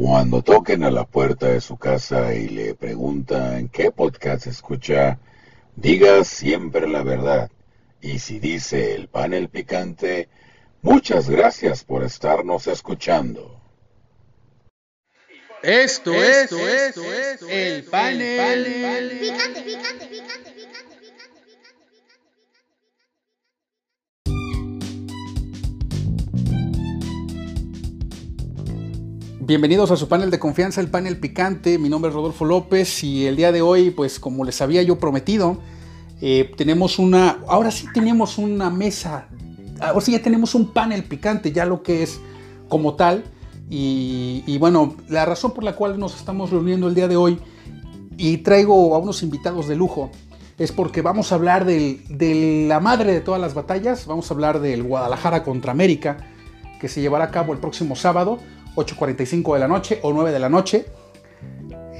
Cuando toquen a la puerta de su casa y le preguntan qué podcast escucha, diga siempre la verdad. Y si dice el panel picante, muchas gracias por estarnos escuchando. Esto, es, esto, es, el panel, picante, picante, picante. Bienvenidos a su panel de confianza, el panel picante. Mi nombre es Rodolfo López y el día de hoy, pues como les había yo prometido, eh, tenemos una, ahora sí tenemos una mesa, ahora sí ya tenemos un panel picante, ya lo que es como tal. Y, bueno, la razón por la cual nos estamos reuniendo el día de hoy y traigo a unos invitados de lujo es porque vamos a hablar de la madre de todas las batallas, vamos a hablar del Guadalajara contra América, que se llevará a cabo el próximo sábado 8.45 de la noche o 9 de la noche.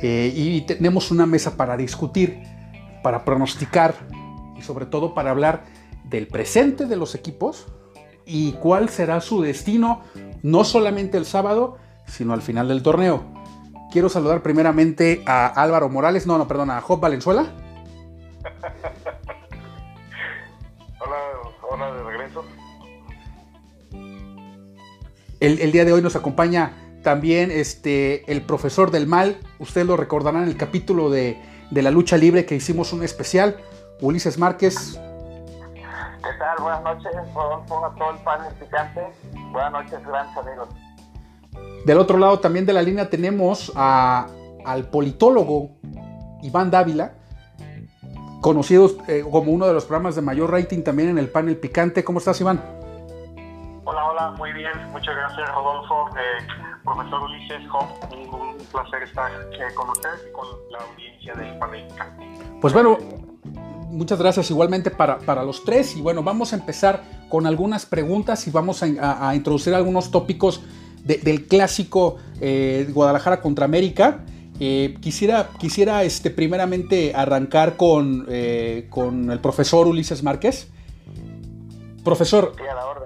Eh, y tenemos una mesa para discutir, para pronosticar y sobre todo para hablar del presente de los equipos y cuál será su destino, no solamente el sábado, sino al final del torneo. Quiero saludar primeramente a Álvaro Morales, no, no, perdón, a Job Valenzuela. El, día de hoy nos acompaña también este, el profesor del mal. Ustedes lo recordarán en el capítulo de, la lucha libre que hicimos un especial. Ulises Márquez. ¿Qué tal? Buenas noches, Rodolfo, a todo el panel picante. Buenas noches, grandes amigos. Del otro lado también de la línea tenemos al politólogo Iván Dávila, conocido eh, como uno de los programas de mayor rating también en el panel picante. ¿Cómo estás, Iván? Muy bien. Muchas gracias, Rodolfo. Eh, profesor Ulises un, placer estar eh, con ustedes y con la audiencia del panel. Pues bueno, muchas gracias igualmente para, para, los tres. Y bueno, vamos a empezar con algunas preguntas y vamos a, introducir algunos tópicos del clásico eh, Guadalajara contra América. quisiera quisiera este, primeramente arrancar con, con el profesor Ulises Márquez. Profesor,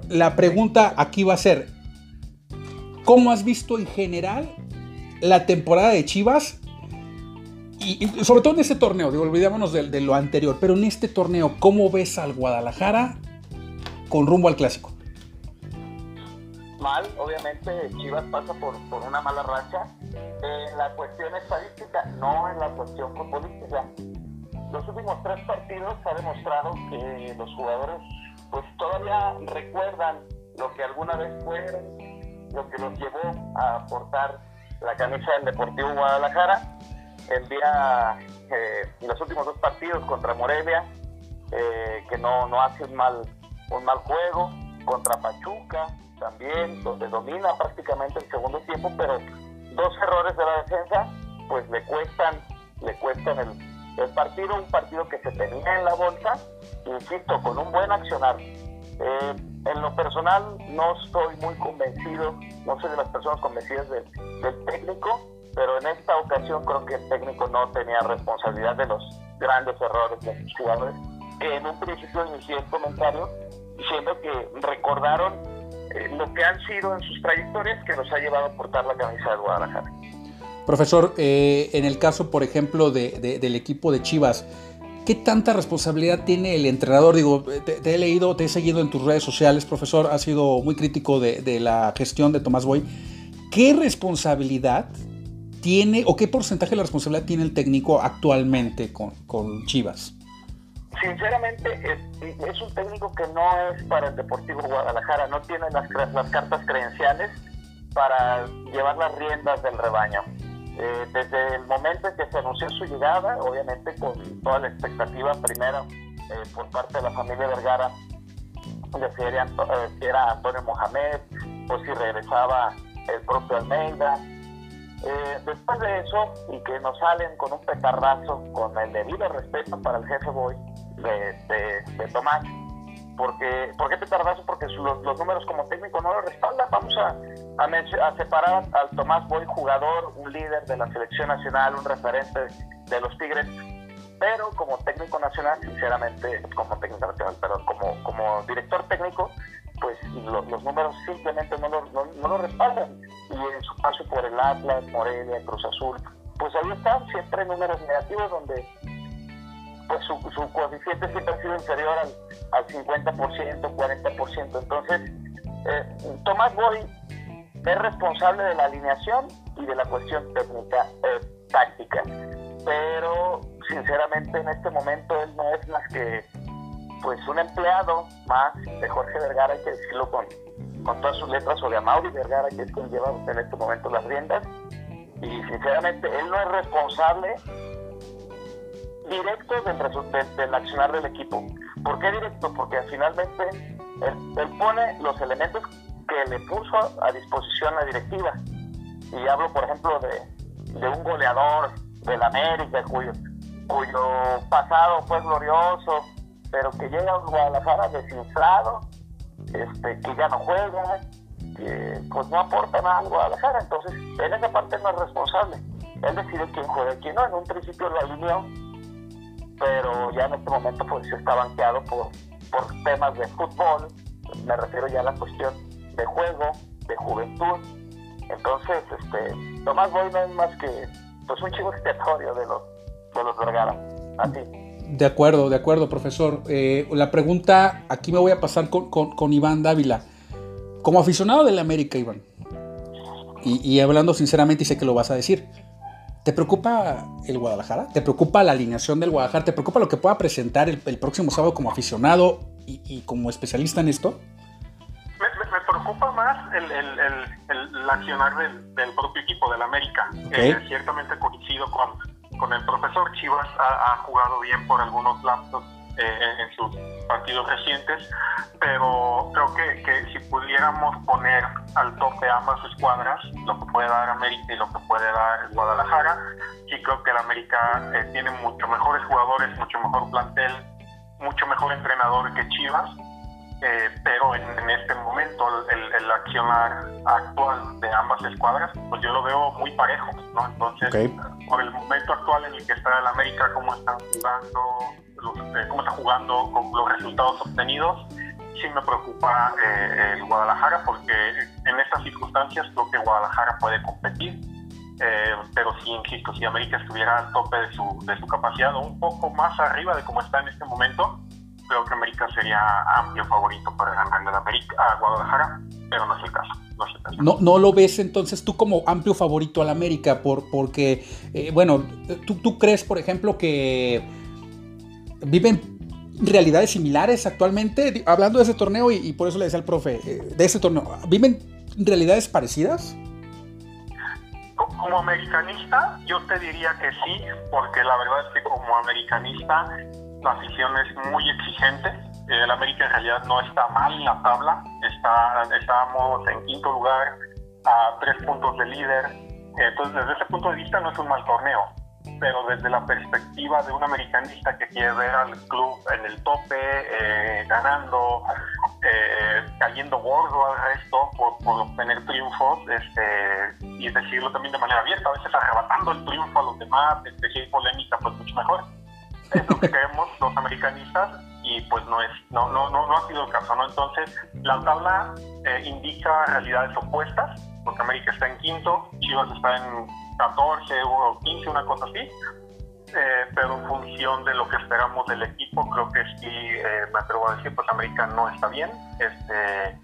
la pregunta aquí va a ser, ¿cómo has visto en general la temporada de Chivas? Y, sobre todo en este torneo, digo, olvidémonos de, lo anterior, pero en este torneo, ¿cómo ves al Guadalajara con rumbo al clásico? Mal, obviamente Chivas pasa por, una mala racha en la cuestión estadística, no en la cuestión futbolística. Los últimos tres partidos ha demostrado que los jugadores pues todavía recuerdan lo que alguna vez fueron, lo que los llevó a portar la camisa del Deportivo Guadalajara. El día, eh, los últimos dos partidos contra Morelia, eh, que no, no hace un mal, un mal juego, contra Pachuca también, donde domina prácticamente el segundo tiempo, pero dos errores de la defensa, pues le cuestan, le cuestan el, el partido, un partido que se tenía en la bolsa, insisto, con un buen accionar. Eh, en lo personal no estoy muy convencido, no soy de las personas convencidas del, técnico, pero en esta ocasión creo que el técnico no tenía responsabilidad de los grandes errores de sus jugadores, que en un principio inicié el comentario diciendo que recordaron eh, lo que han sido en sus trayectorias que los ha llevado a portar la camisa de Guadalajara. Profesor, eh, en el caso, por ejemplo, del equipo de Chivas, ¿qué tanta responsabilidad tiene el entrenador? Digo, te, he leído, te he seguido en tus redes sociales, profesor, has sido muy crítico de, la gestión de Tomás Boy. ¿Qué responsabilidad tiene o qué porcentaje de la responsabilidad tiene el técnico actualmente con, Chivas? Sinceramente, es, un técnico que no es para el Deportivo Guadalajara, no tiene las, las cartas credenciales para llevar las riendas del rebaño. Eh, desde el momento en que se anunció su llegada, obviamente con toda la expectativa primero eh, por parte de la familia Vergara de si era, eh, Antonio Mohamed o si regresaba el propio Almeida. después de eso, y que nos salen con un petarrazo, con el debido respeto para el jefe Boy de Tomás, porque, ¿Por qué te tardas? Porque los, números como técnico no lo respaldan. Vamos a, a, separar al Tomás Boy, jugador, un líder de la selección nacional, un referente de los Tigres, pero como técnico nacional, sinceramente, como técnico nacional, pero como, como director técnico, pues los números simplemente no lo, no, lo respaldan. Y en su paso por el Atlas, Morelia, Cruz Azul, pues ahí están siempre números negativos donde pues su, su coeficiente siempre ha sido inferior al, al 50%, 40%. Entonces, eh, Tomás Boy es responsable de la alineación y de la cuestión técnica, eh, táctica. Pero, sinceramente, en este momento él no es más que pues un empleado más de Jorge Vergara, hay que decirlo con, con todas sus letras, o de Amaury Vergara, que es quien lleva en este momento las riendas. Y sinceramente, él no es responsable directo del, accionar del equipo. ¿Por qué directo? Porque finalmente él, pone los elementos que le puso a disposición la directiva. Y hablo, por ejemplo, de, un goleador del América, cuyo, cuyo pasado fue glorioso, pero que llega a Guadalajara desinflado, este, que ya no juega, que pues no aporta nada a Guadalajara. Entonces, en esa parte no es responsable. Él decide quién juega y quién no. En un principio lo alineó, pero ya en este momento pues está banqueado por, por temas de fútbol. Me refiero ya a la cuestión de juego, de juventud. Entonces, este, Tomás Boy no es más que pues un chivo expiatorio de los, de los Vergara. Así. De acuerdo, de acuerdo, profesor. Eh, la pregunta, aquí me voy a pasar con, con, Iván Dávila. Como aficionado del América, Iván, y, y, hablando sinceramente, y sé que lo vas a decir, ¿te preocupa el Guadalajara? ¿Te preocupa la alineación del Guadalajara? ¿Te preocupa lo que pueda presentar el, el próximo sábado como aficionado y, y, como especialista en esto? Me, me preocupa más el, el, el accionar del, del, propio equipo, del América. Okay. Eh, ciertamente coincido con con el profesor. Chivas ha, jugado bien por algunos lapsos eh, en, sus partidos recientes, pero creo que, que, si pudiéramos poner al tope ambas escuadras, lo que puede dar América y lo que puede dar Guadalajara, sí creo que el América eh, tiene mucho mejores jugadores, mucho mejor plantel, mucho mejor entrenador que Chivas eh, pero en, en, este momento el, el, accionar actual de ambas escuadras, pues yo lo veo muy parejo, ¿no? Entonces, okay. por el momento actual en el que está el América, cómo están jugando, cómo está jugando, con los resultados obtenidos, sí me preocupa eh, el Guadalajara, porque en estas circunstancias creo que Guadalajara puede competir. Eh, pero sí, insisto, si América estuviera al tope de su, de su capacidad o un poco más arriba de cómo está en este momento, creo que América sería amplio favorito para ganar América, a Guadalajara, pero no es el caso. No, es el caso. no, no lo ves entonces tú como amplio favorito al América, por, porque, eh, bueno, ¿tú, ¿tú crees, por ejemplo, que viven realidades similares actualmente? Hablando de ese torneo, y, por eso le decía al profe, eh, de ese torneo, ¿viven realidades parecidas? Como americanista, yo te diría que sí, porque la verdad es que como americanista la afición es muy exigente. El América en realidad no está mal en la tabla, está, estábamos en quinto lugar a tres puntos de líder. Entonces, desde ese punto de vista no es un mal torneo, pero desde la perspectiva de un americanista que quiere ver al club en el tope, eh, ganando, eh, cayendo gordo al resto por, por obtener triunfos, este, y decirlo también de manera abierta, a veces arrebatando el triunfo a los demás, este, si hay polémica, pues mucho mejor. Es lo que queremos los americanistas y pues no es no no no, no ha sido el caso no entonces la tabla eh, indica realidades opuestas porque América está en quinto Chivas está en 14 o 15 una cosa así eh, pero en función de lo que esperamos del equipo creo que sí eh, me atrevo a decir pues América no está bien este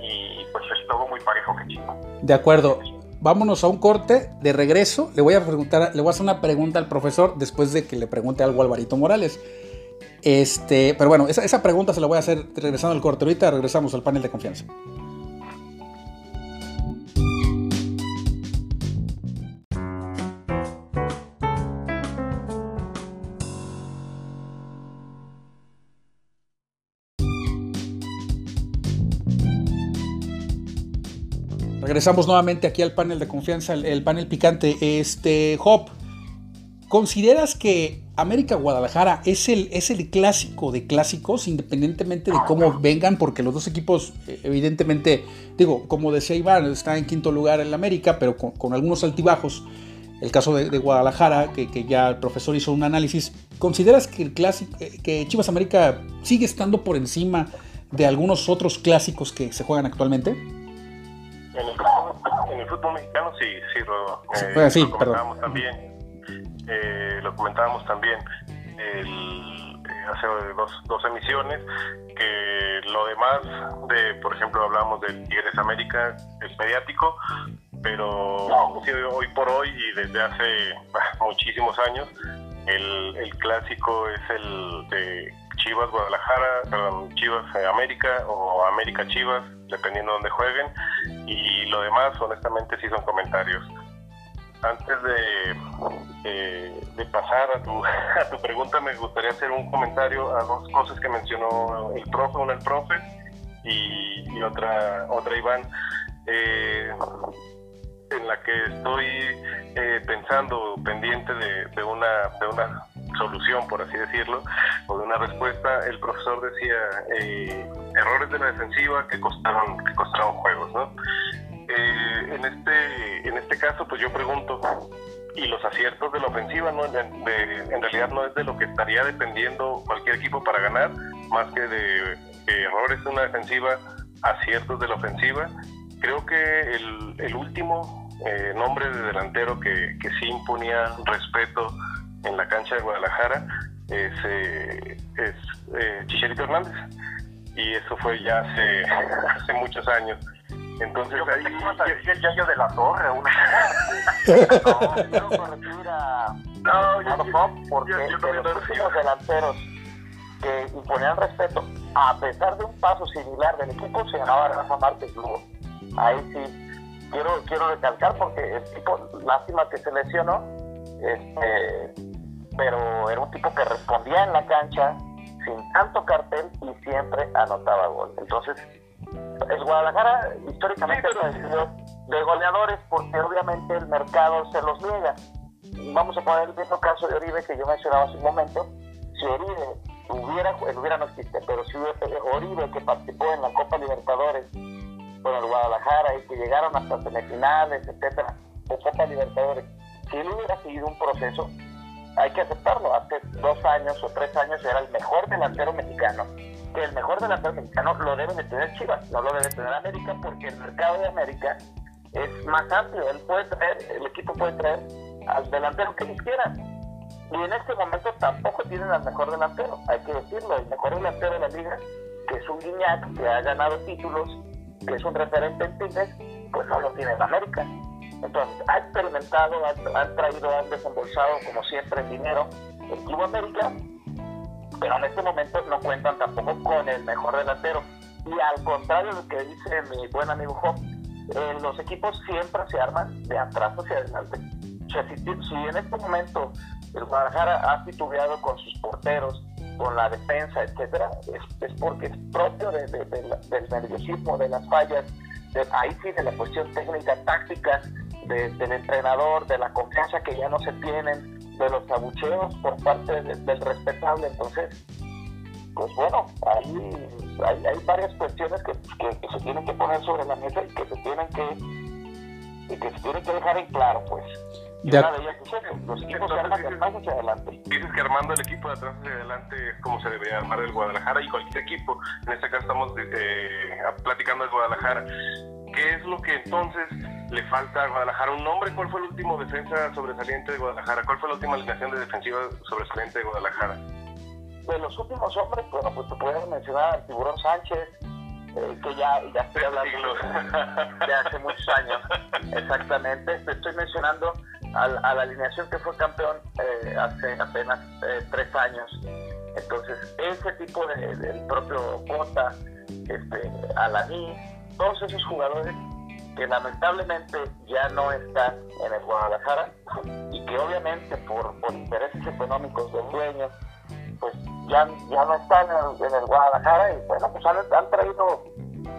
y pues es todo muy parejo que Chivas de acuerdo vámonos a un corte de regreso. Le voy a preguntar, le voy a hacer una pregunta al profesor después de que le pregunte algo a Alvarito Morales. Este, pero bueno, esa, esa pregunta se la voy a hacer regresando al corte. Ahorita regresamos al panel de confianza. Regresamos nuevamente aquí al panel de confianza, el, el panel picante. Este, Hop, ¿consideras que América Guadalajara es el, es el clásico de clásicos, independientemente de cómo vengan? Porque los dos equipos, eh, evidentemente, digo, como decía Iván, está en quinto lugar en la América, pero con, algunos altibajos. El caso de, de Guadalajara, que, que, ya el profesor hizo un análisis. ¿Consideras que el clásico, eh, que Chivas América sigue estando por encima de algunos otros clásicos que se juegan actualmente? En el, fútbol, mexicano sí, sí, Rodo. Eh, sí, lo comentábamos también. Eh, lo comentábamos también el, eh, hace dos, dos emisiones que lo demás de, por ejemplo, hablamos del Tigres América, es mediático, pero hoy por hoy y desde hace muchísimos años, el, el clásico es el de Chivas Guadalajara, Chivas América o América Chivas, dependiendo de dónde jueguen. Y lo demás, honestamente, sí son comentarios. Antes de, eh, pasar a tu, a tu pregunta, me gustaría hacer un comentario a dos cosas que mencionó el profe, una el profe y, otra, otra Iván. Eh, en la que estoy eh, pensando pendiente de, una, de una solución, por así decirlo, o de una respuesta, el profesor decía eh, errores de la defensiva que costaron, que costaron juegos, ¿no? Eh, en este en este caso, pues yo pregunto, y los aciertos de la ofensiva, ¿no? en realidad no es de lo que estaría dependiendo cualquier equipo para ganar, más que de errores de una defensiva, aciertos de la ofensiva. Creo que el, el último eh, nombre de delantero que, que sí imponía respeto en la cancha de Guadalajara es, eh, es eh, Chicharito Hernández y eso fue ya hace, hace muchos años. Entonces yo ahí el Yayo de la Torre, una no, no a yo, yo, porque yo, yo de los últimos delanteros que imponían respeto, a pesar de un paso similar del equipo, se llamaba Rafa Márquez Lugo. Ahí sí quiero quiero recalcar porque el tipo, lástima que se lesionó, este pero era un tipo que respondía en la cancha sin tanto cartel y siempre anotaba gol. Entonces, el Guadalajara históricamente ha sido de goleadores porque obviamente el mercado se los niega. Vamos a poner el mismo caso de Oribe que yo mencionaba hace un momento. Si Oribe hubiera, hubiera no existe, pero si Oribe que participó en la Copa Libertadores con el Guadalajara y que llegaron hasta semifinales, etcétera, de Copa Libertadores, si él hubiera seguido un proceso, hay que aceptarlo. Hace dos años o tres años era el mejor delantero mexicano. Que el mejor delantero mexicano lo debe de tener Chivas, no lo debe tener América, porque el mercado de América es más amplio. Él puede traer, el equipo puede traer al delantero que quiera. Y en este momento tampoco tienen al mejor delantero, hay que decirlo. El mejor delantero de la liga, que es un Guiñac, que ha ganado títulos, que es un referente en Tigres, pues no lo tiene en América. Entonces, ha experimentado, han, traído, han desembolsado, como siempre, el dinero el Club América, pero en este momento no cuentan tampoco con el mejor delantero. Y al contrario de lo que dice mi buen amigo Job, eh, los equipos siempre se arman de atrás hacia adelante. O sea, si, en este momento el Guadalajara ha titubeado con sus porteros, con la defensa, etcétera, es, porque es propio de, del nerviosismo, de las fallas, ahí sí de la cuestión técnica, táctica, del entrenador, de la confianza que ya no se tienen, de los abucheos por parte del respetable. Entonces, pues bueno, ahí hay, hay varias cuestiones que, que, se tienen que poner sobre la mesa y que se tienen que, y que se tienen que dejar en claro, pues. De una de ellas es los equipos se arman de atrás hacia adelante. Dices que armando el equipo de atrás hacia adelante es como se debería armar el Guadalajara y cualquier equipo. En este caso estamos eh, platicando del Guadalajara. ¿Qué es lo que entonces le falta a Guadalajara un nombre. ¿Cuál fue el último defensa sobresaliente de Guadalajara? ¿Cuál fue la última alineación de defensiva sobresaliente de Guadalajara? De los últimos hombres, bueno, pues te puedes mencionar al Tiburón Sánchez, eh, que ya, ya estoy hablando de hace muchos años. Exactamente. Te estoy mencionando a, la alineación que fue campeón eh, hace apenas eh, tres años. Entonces, ese tipo de, del propio Cota, este, Alaní, todos esos jugadores que lamentablemente ya no están en el Guadalajara y que obviamente por, por intereses económicos del dueño pues ya, ya no están en el, Guadalajara y bueno pues han, traído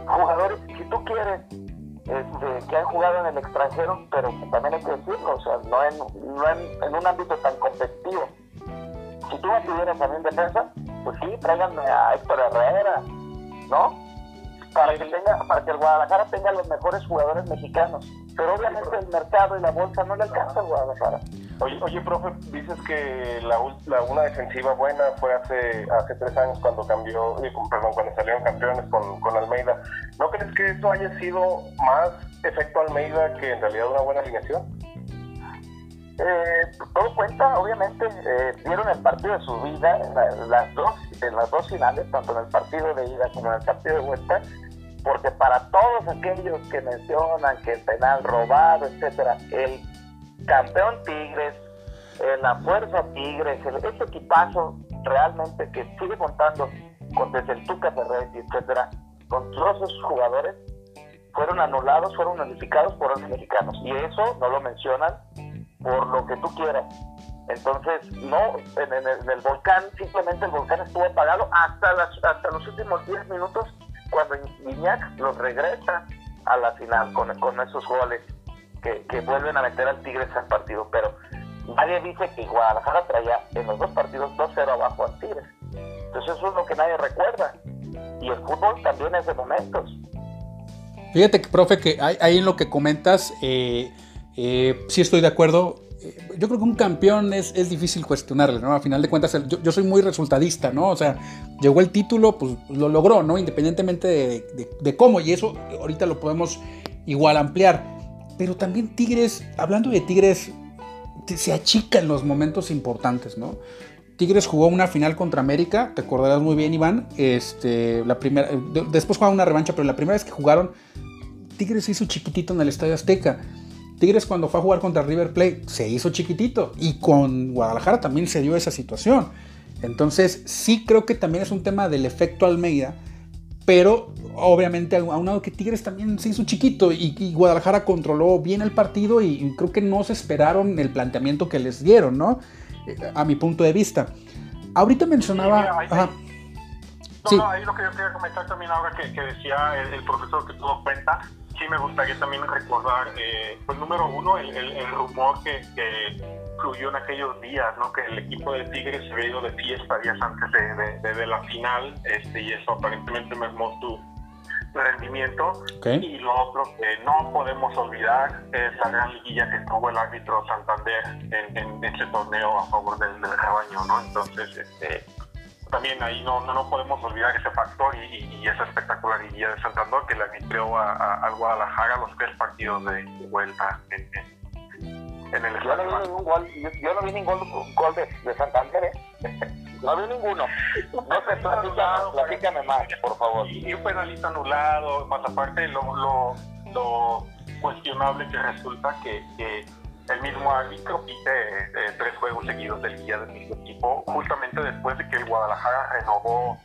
jugadores si tú quieres este, que han jugado en el extranjero pero también hay que decirlo o sea no en, no en, en un ámbito tan competitivo si tú me pidieras también defensa pues sí tráiganme a Héctor Herrera ¿no? Para que tenga, para que el Guadalajara tenga los mejores jugadores mexicanos. Pero obviamente el mercado y la bolsa no le alcanza al Guadalajara. Oye, oye, profe, dices que la, la, una defensiva buena fue hace hace tres años cuando cambió, perdón, cuando salieron campeones con, con Almeida. ¿No crees que eso haya sido más efecto Almeida que en realidad una buena alineación? Eh, todo cuenta, obviamente, eh, dieron el partido de su vida en, las dos, en las dos finales, tanto en el partido de ida como en el partido de vuelta, porque para todos aquellos que mencionan que el penal robado, etcétera, el campeón Tigres, la fuerza Tigres, el, este equipazo realmente que sigue contando con desde el Tuca Ferretti, etcétera, con todos esos jugadores, fueron anulados, fueron notificados por los mexicanos. Y eso no lo mencionan por lo que tú quieras. Entonces, no, en, el, volcán, simplemente el volcán estuvo apagado hasta, las, hasta los últimos 10 minutos, cuando Iñak los regresa a la final con, esos goles que, que vuelven a meter al Tigres al partido. Pero nadie dice que Guadalajara traía en los dos partidos 2-0 abajo al Tigres. Entonces, eso es lo que nadie recuerda. Y el fútbol también es de momentos. Fíjate, que, profe, que ahí en lo que comentas, eh, eh, sí estoy de acuerdo. Yo creo que un campeón es, es difícil cuestionarle, ¿no? A final de cuentas, yo, yo, soy muy resultadista, ¿no? O sea, llegó el título, pues lo logró, ¿no? Independientemente de, de, cómo, y eso ahorita lo podemos igual ampliar. Pero también Tigres, hablando de Tigres, se achica en los momentos importantes, ¿no? Tigres jugó una final contra América, te acordarás muy bien, Iván. Este, la primera, después jugaron una revancha, pero la primera vez que jugaron, Tigres hizo chiquitito en el Estadio Azteca. Tigres cuando fue a jugar contra River Plate se hizo chiquitito y con Guadalajara también se dio esa situación. Entonces sí creo que también es un tema del efecto Almeida, pero obviamente a un lado que Tigres también se hizo chiquito y, Guadalajara controló bien el partido y, creo que no se esperaron el planteamiento que les dieron, ¿no? Eh, a mi punto de vista. Ahorita mencionaba... No, no, ahí lo que yo quería comentar también ahora que, decía el, profesor que tuvo cuenta, sí me gustaría también recordar, eh, pues número uno, el, el, rumor que, que, fluyó en aquellos días, ¿no? Que el equipo de Tigres se había ido de fiesta días antes de, de, la final, este, y eso aparentemente mermó su rendimiento. Y lo otro que no podemos olvidar es la gran liguilla que tuvo el árbitro Santander en, en ese torneo a favor del, del rebaño, ¿no? Entonces, este también ahí no, no, podemos olvidar ese factor y, esa espectacularidad de Santander que le arbitró a, al Guadalajara los tres partidos de, vuelta en, en, el yo no, vi ningún gol, yo, no vi ningún gol de, de Santander, ¿eh? No vi ninguno. No sé, platícame, más, por favor. Y, un penalista anulado, más aparte lo, lo, lo cuestionable que resulta que, que el mismo árbitro pide eh, tres juegos seguidos del día del mismo equipo, justamente después de que el Guadalajara renovó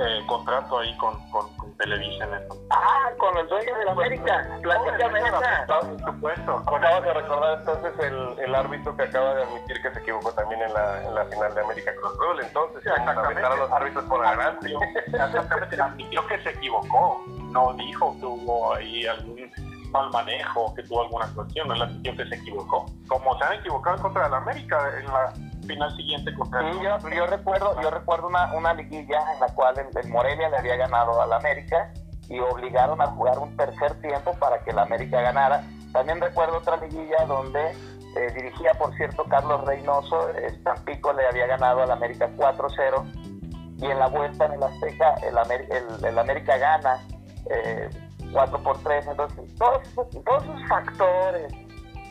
eh, contrato ahí con, con, Televisa. Ah, con el dueño de la América. Platícame Por supuesto. Acabas de recordar entonces el, el, árbitro que acaba de admitir que se equivocó también en la, en la final de América Cruz Azul. Entonces, exactamente. a los árbitros por la ganancia. Exactamente, admitió que se equivocó. No dijo que hubo ahí algún mal manejo, que tuvo alguna cuestión, es la que se equivocó. Como se han equivocado contra el América en la final siguiente contra sí, yo, yo, recuerdo, yo recuerdo una, una liguilla en la cual el, Morelia le había ganado al América y obligaron a jugar un tercer tiempo para que el América ganara. También recuerdo otra liguilla donde eh, dirigía, por cierto, Carlos Reynoso, Tampico le había ganado al América 4-0 y en la vuelta en el Azteca el, el, el América gana. Eh, 4x3, entonces todos, todos esos factores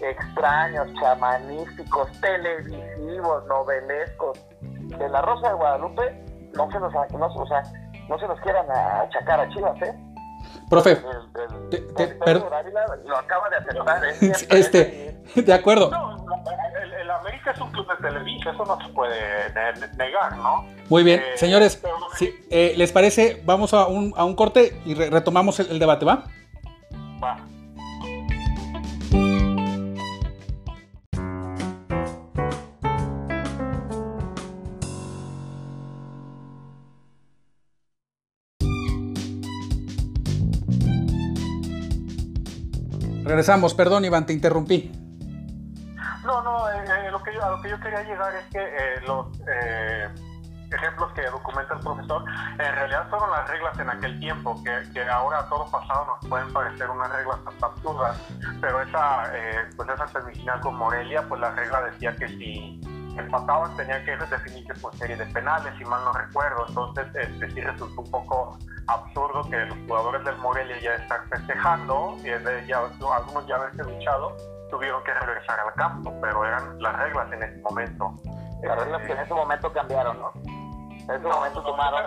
extraños, chamanísticos, televisivos, novelescos de la Rosa de Guadalupe no se nos, no, o sea, no se nos quieran achacar a Chivas, ¿eh? Profe, lo acaba de aceptar. ¿eh? Este, de acuerdo. No, el, América es un club de Televisa, eso no se puede negar, ¿no? Muy bien, eh, señores, eh, ¿les parece? Vamos a un, a un corte y retomamos el, el debate, ¿va? Va. Regresamos, perdón Iván, te interrumpí. A lo que yo quería llegar es que eh, los ejemplos que documenta el profesor en realidad fueron las reglas en aquel tiempo, que, que ahora a todo pasado nos pueden parecer unas reglas absurdas, pero esa, pues esa semifinal con Morelia, pues la regla decía que si empataban tenían que definirse por serie de penales, si mal no recuerdo. Entonces, este, sí resultó un poco absurdo que los jugadores del Morelia ya están festejando, y ya, algunos ya haberse luchado, tuvieron que regresar al campo, pero eran las reglas en ese momento. Las reglas que en ese momento cambiaron, ¿no? En ese momento tomaron.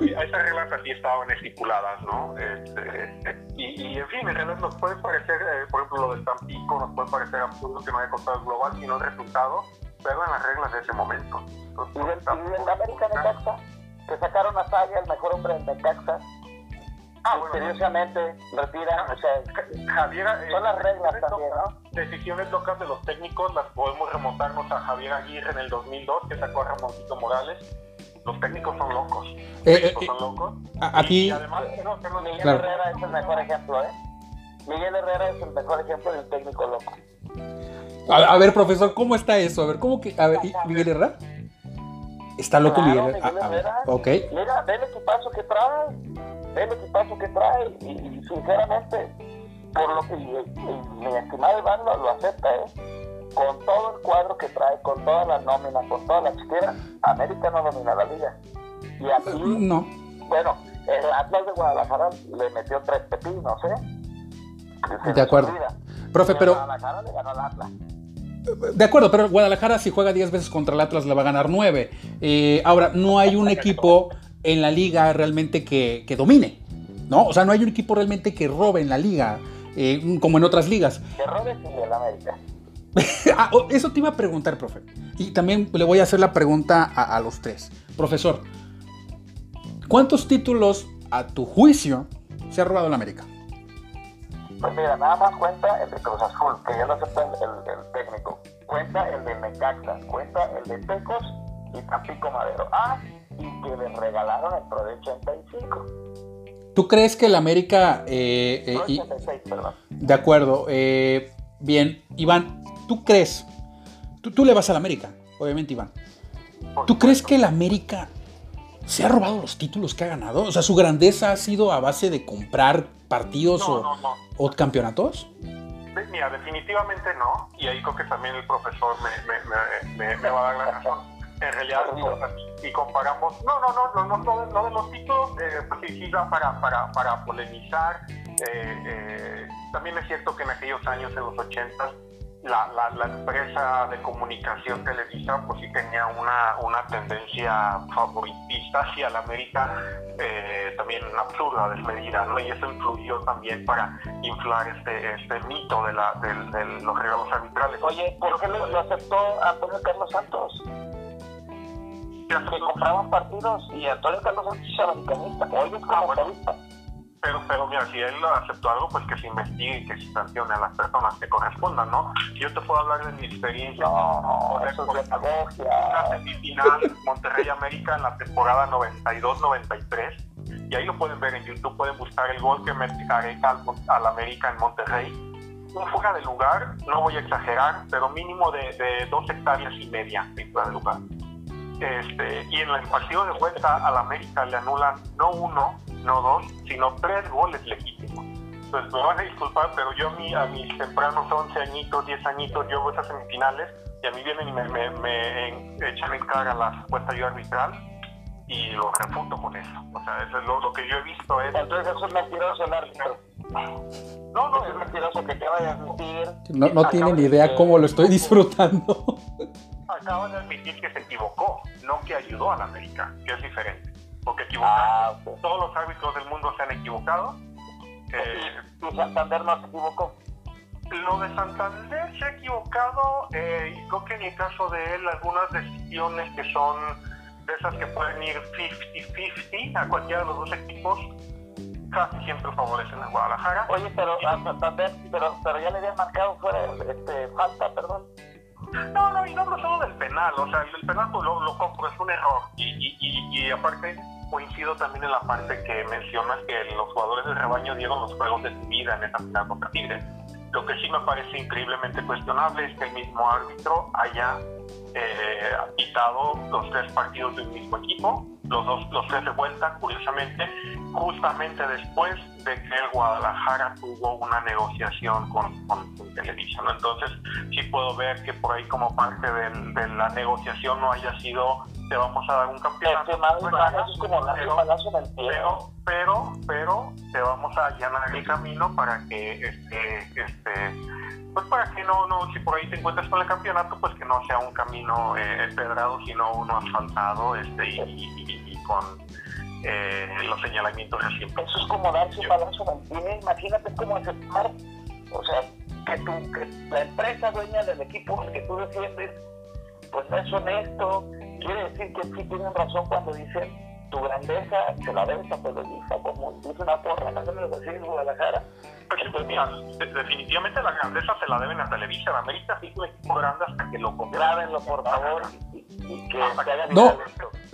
Esas reglas así estaban estipuladas, ¿no? Este, y, y, en fin, en realidad nos puede parecer, eh, por ejemplo, lo del Tampico, nos puede parecer absurdo que no haya costado el global, sino el resultado, pero en las reglas de ese momento. Entonces, ¿Y, el, y el América de Caxa? Que sacaron a Saya, el mejor hombre de Necaxa. Ah, misteriosamente retira, o sea, Javier, eh, son las reglas también, ¿no? Decisiones locas de los técnicos las podemos remontarnos a Javier Aguirre en el 2002, que sacó a Ramoncito Morales, los técnicos son locos. Eh, eh, son locos. Aquí. Y además, Miguel Herrera es el mejor ejemplo, ¿eh? Miguel Herrera es el mejor ejemplo de un técnico loco. A, ver, profesor, ¿cómo está eso? A ver, ¿cómo que.? A ver, ¿Miguel Herrera? ¿Está loco Miguel, Miguel Herrera? ok. Mira, ve el equipazo que trae. Ve el equipazo que trae. Y, sinceramente, por lo que mi estimado Iván lo, lo acepta, ¿eh? con todo el cuadro que trae, con toda la nómina, con toda la chiquera, América no domina la liga. Y aquí, no. bueno, el Atlas de Guadalajara le metió tres pepinos, ¿eh? de acuerdo. Profe, pero... Guadalajara le ganó al Atlas. De acuerdo, pero Guadalajara si juega 10 veces contra el Atlas le va a ganar 9. Eh, ahora, no hay un equipo en la liga realmente que, que, domine, ¿no? O sea, no hay un equipo realmente que robe en la liga, eh, como en otras ligas. Que robe sin el América. Ah, oh, eso te iba a preguntar, profe. Y también le voy a hacer la pregunta a, los tres. Profesor, ¿cuántos títulos a tu juicio se ha robado la América? Pues mira, nada más cuenta el de Cruz Azul, que ya lo acepta el, técnico. Cuenta el de Necaxa, cuenta el de Tecos y Tampico Madero. Ah, y que le regalaron el Pro de 85. ¿Tú crees que el América... Eh, eh, 86, perdón. De acuerdo. Eh, bien, Iván, ¿Tú crees? Tú, le vas a la América, obviamente, Iván. ¿Tú crees que el América se ha robado los títulos que ha ganado? O sea, ¿su grandeza ha sido a base de comprar partidos o, campeonatos? Mira, definitivamente no. Y ahí creo que también el profesor me, va a dar la razón. En realidad, si comparamos, no, no, no, no, no, no de los títulos, eh, pues sí, sí da para, para, para polemizar. Eh, eh, también es cierto que en aquellos años, en los 80, la, la, empresa de comunicación Televisa pues sí tenía una, una tendencia favoritista hacia la América eh, también absurda, desmedida, ¿no? Y eso influyó también para inflar este, este mito de, la, de, los regalos arbitrales. Oye, ¿por qué lo, aceptó Antonio Carlos Santos? Que compraban partidos y Antonio Carlos es americanista, hoy es pero, pero mira, si él aceptó algo, pues que se investigue y que se sancione a las personas que correspondan, ¿no? Yo te puedo hablar de mi experiencia. No, no, eso es La semifinal Monterrey América en la temporada 92-93. Y ahí lo pueden ver en YouTube, pueden buscar el gol que mete Areca al, al América en Monterrey. Un fuga de lugar, no voy a exagerar, pero mínimo de, de dos hectáreas y media en fuga de lugar. Este, y en el partido de vuelta al América le anulan no uno, no dos, sino tres goles legítimos. Entonces me van a disculpar, pero yo a, mí, a mis tempranos 11 añitos, 10 añitos, yo voy a esas semifinales y a mí vienen y me, me, me echan en cara la supuesta ayuda arbitral y lo refuto con eso. O sea, eso es lo, que yo he visto. Es, Entonces eso es mentiroso el árbitro. No, no, es mentiroso que te vaya a admitir. No, no tienen idea cómo lo estoy disfrutando. Acaba de admitir que se equivocó, no que ayudó a la América, que es diferente porque. Ah, Todos los árbitros del mundo se han equivocado. Eh, ¿Y Santander no se equivocó? Lo de Santander se ha equivocado eh, y creo que en el caso de él algunas decisiones que son de esas que pueden ir 50-50 a cualquiera de los dos equipos casi siempre favorecen a Guadalajara. Oye, pero a Santander, pero, pero ya le habían marcado fuera este, falta, perdón. Y no hablo solo del penal, o sea, el penal pues, lo, lo compro, es un error. Y, y, y, y aparte, coincido también en la parte que mencionas que los jugadores del rebaño dieron los juegos de su vida en esa final contra Tigres. Lo que sí me parece increíblemente cuestionable es que el mismo árbitro haya eh, pitado los tres partidos del mismo equipo, los dos, los tres de vuelta, curiosamente, justamente después de que el Guadalajara tuvo una negociación con, con, Televisa. Entonces, sí puedo ver que por ahí como parte de la negociación no haya sido te vamos a dar un campeonato. pero, pero, pero, te vamos a allanar el camino para que este, este, pues para que no, no, si por ahí te encuentras con el campeonato, pues que no sea un camino eh, empedrado, sino uno asfaltado, este, y, con eh, los señalamientos de Eso es como darse un balazo pie, imagínate cómo aceptar, o sea, que, tu, que la empresa dueña del equipo que tú defiendes, pues no es honesto, quiere decir que sí tienen razón cuando dicen tu grandeza se la debes a Televisa, como dice una porra, no me lo decir Guadalajara. Pues mira, definitivamente la grandeza se la deben a Televisa. La América sí fue equipo grande hasta que lo Grábenlo, por favor, y, que se hagan No,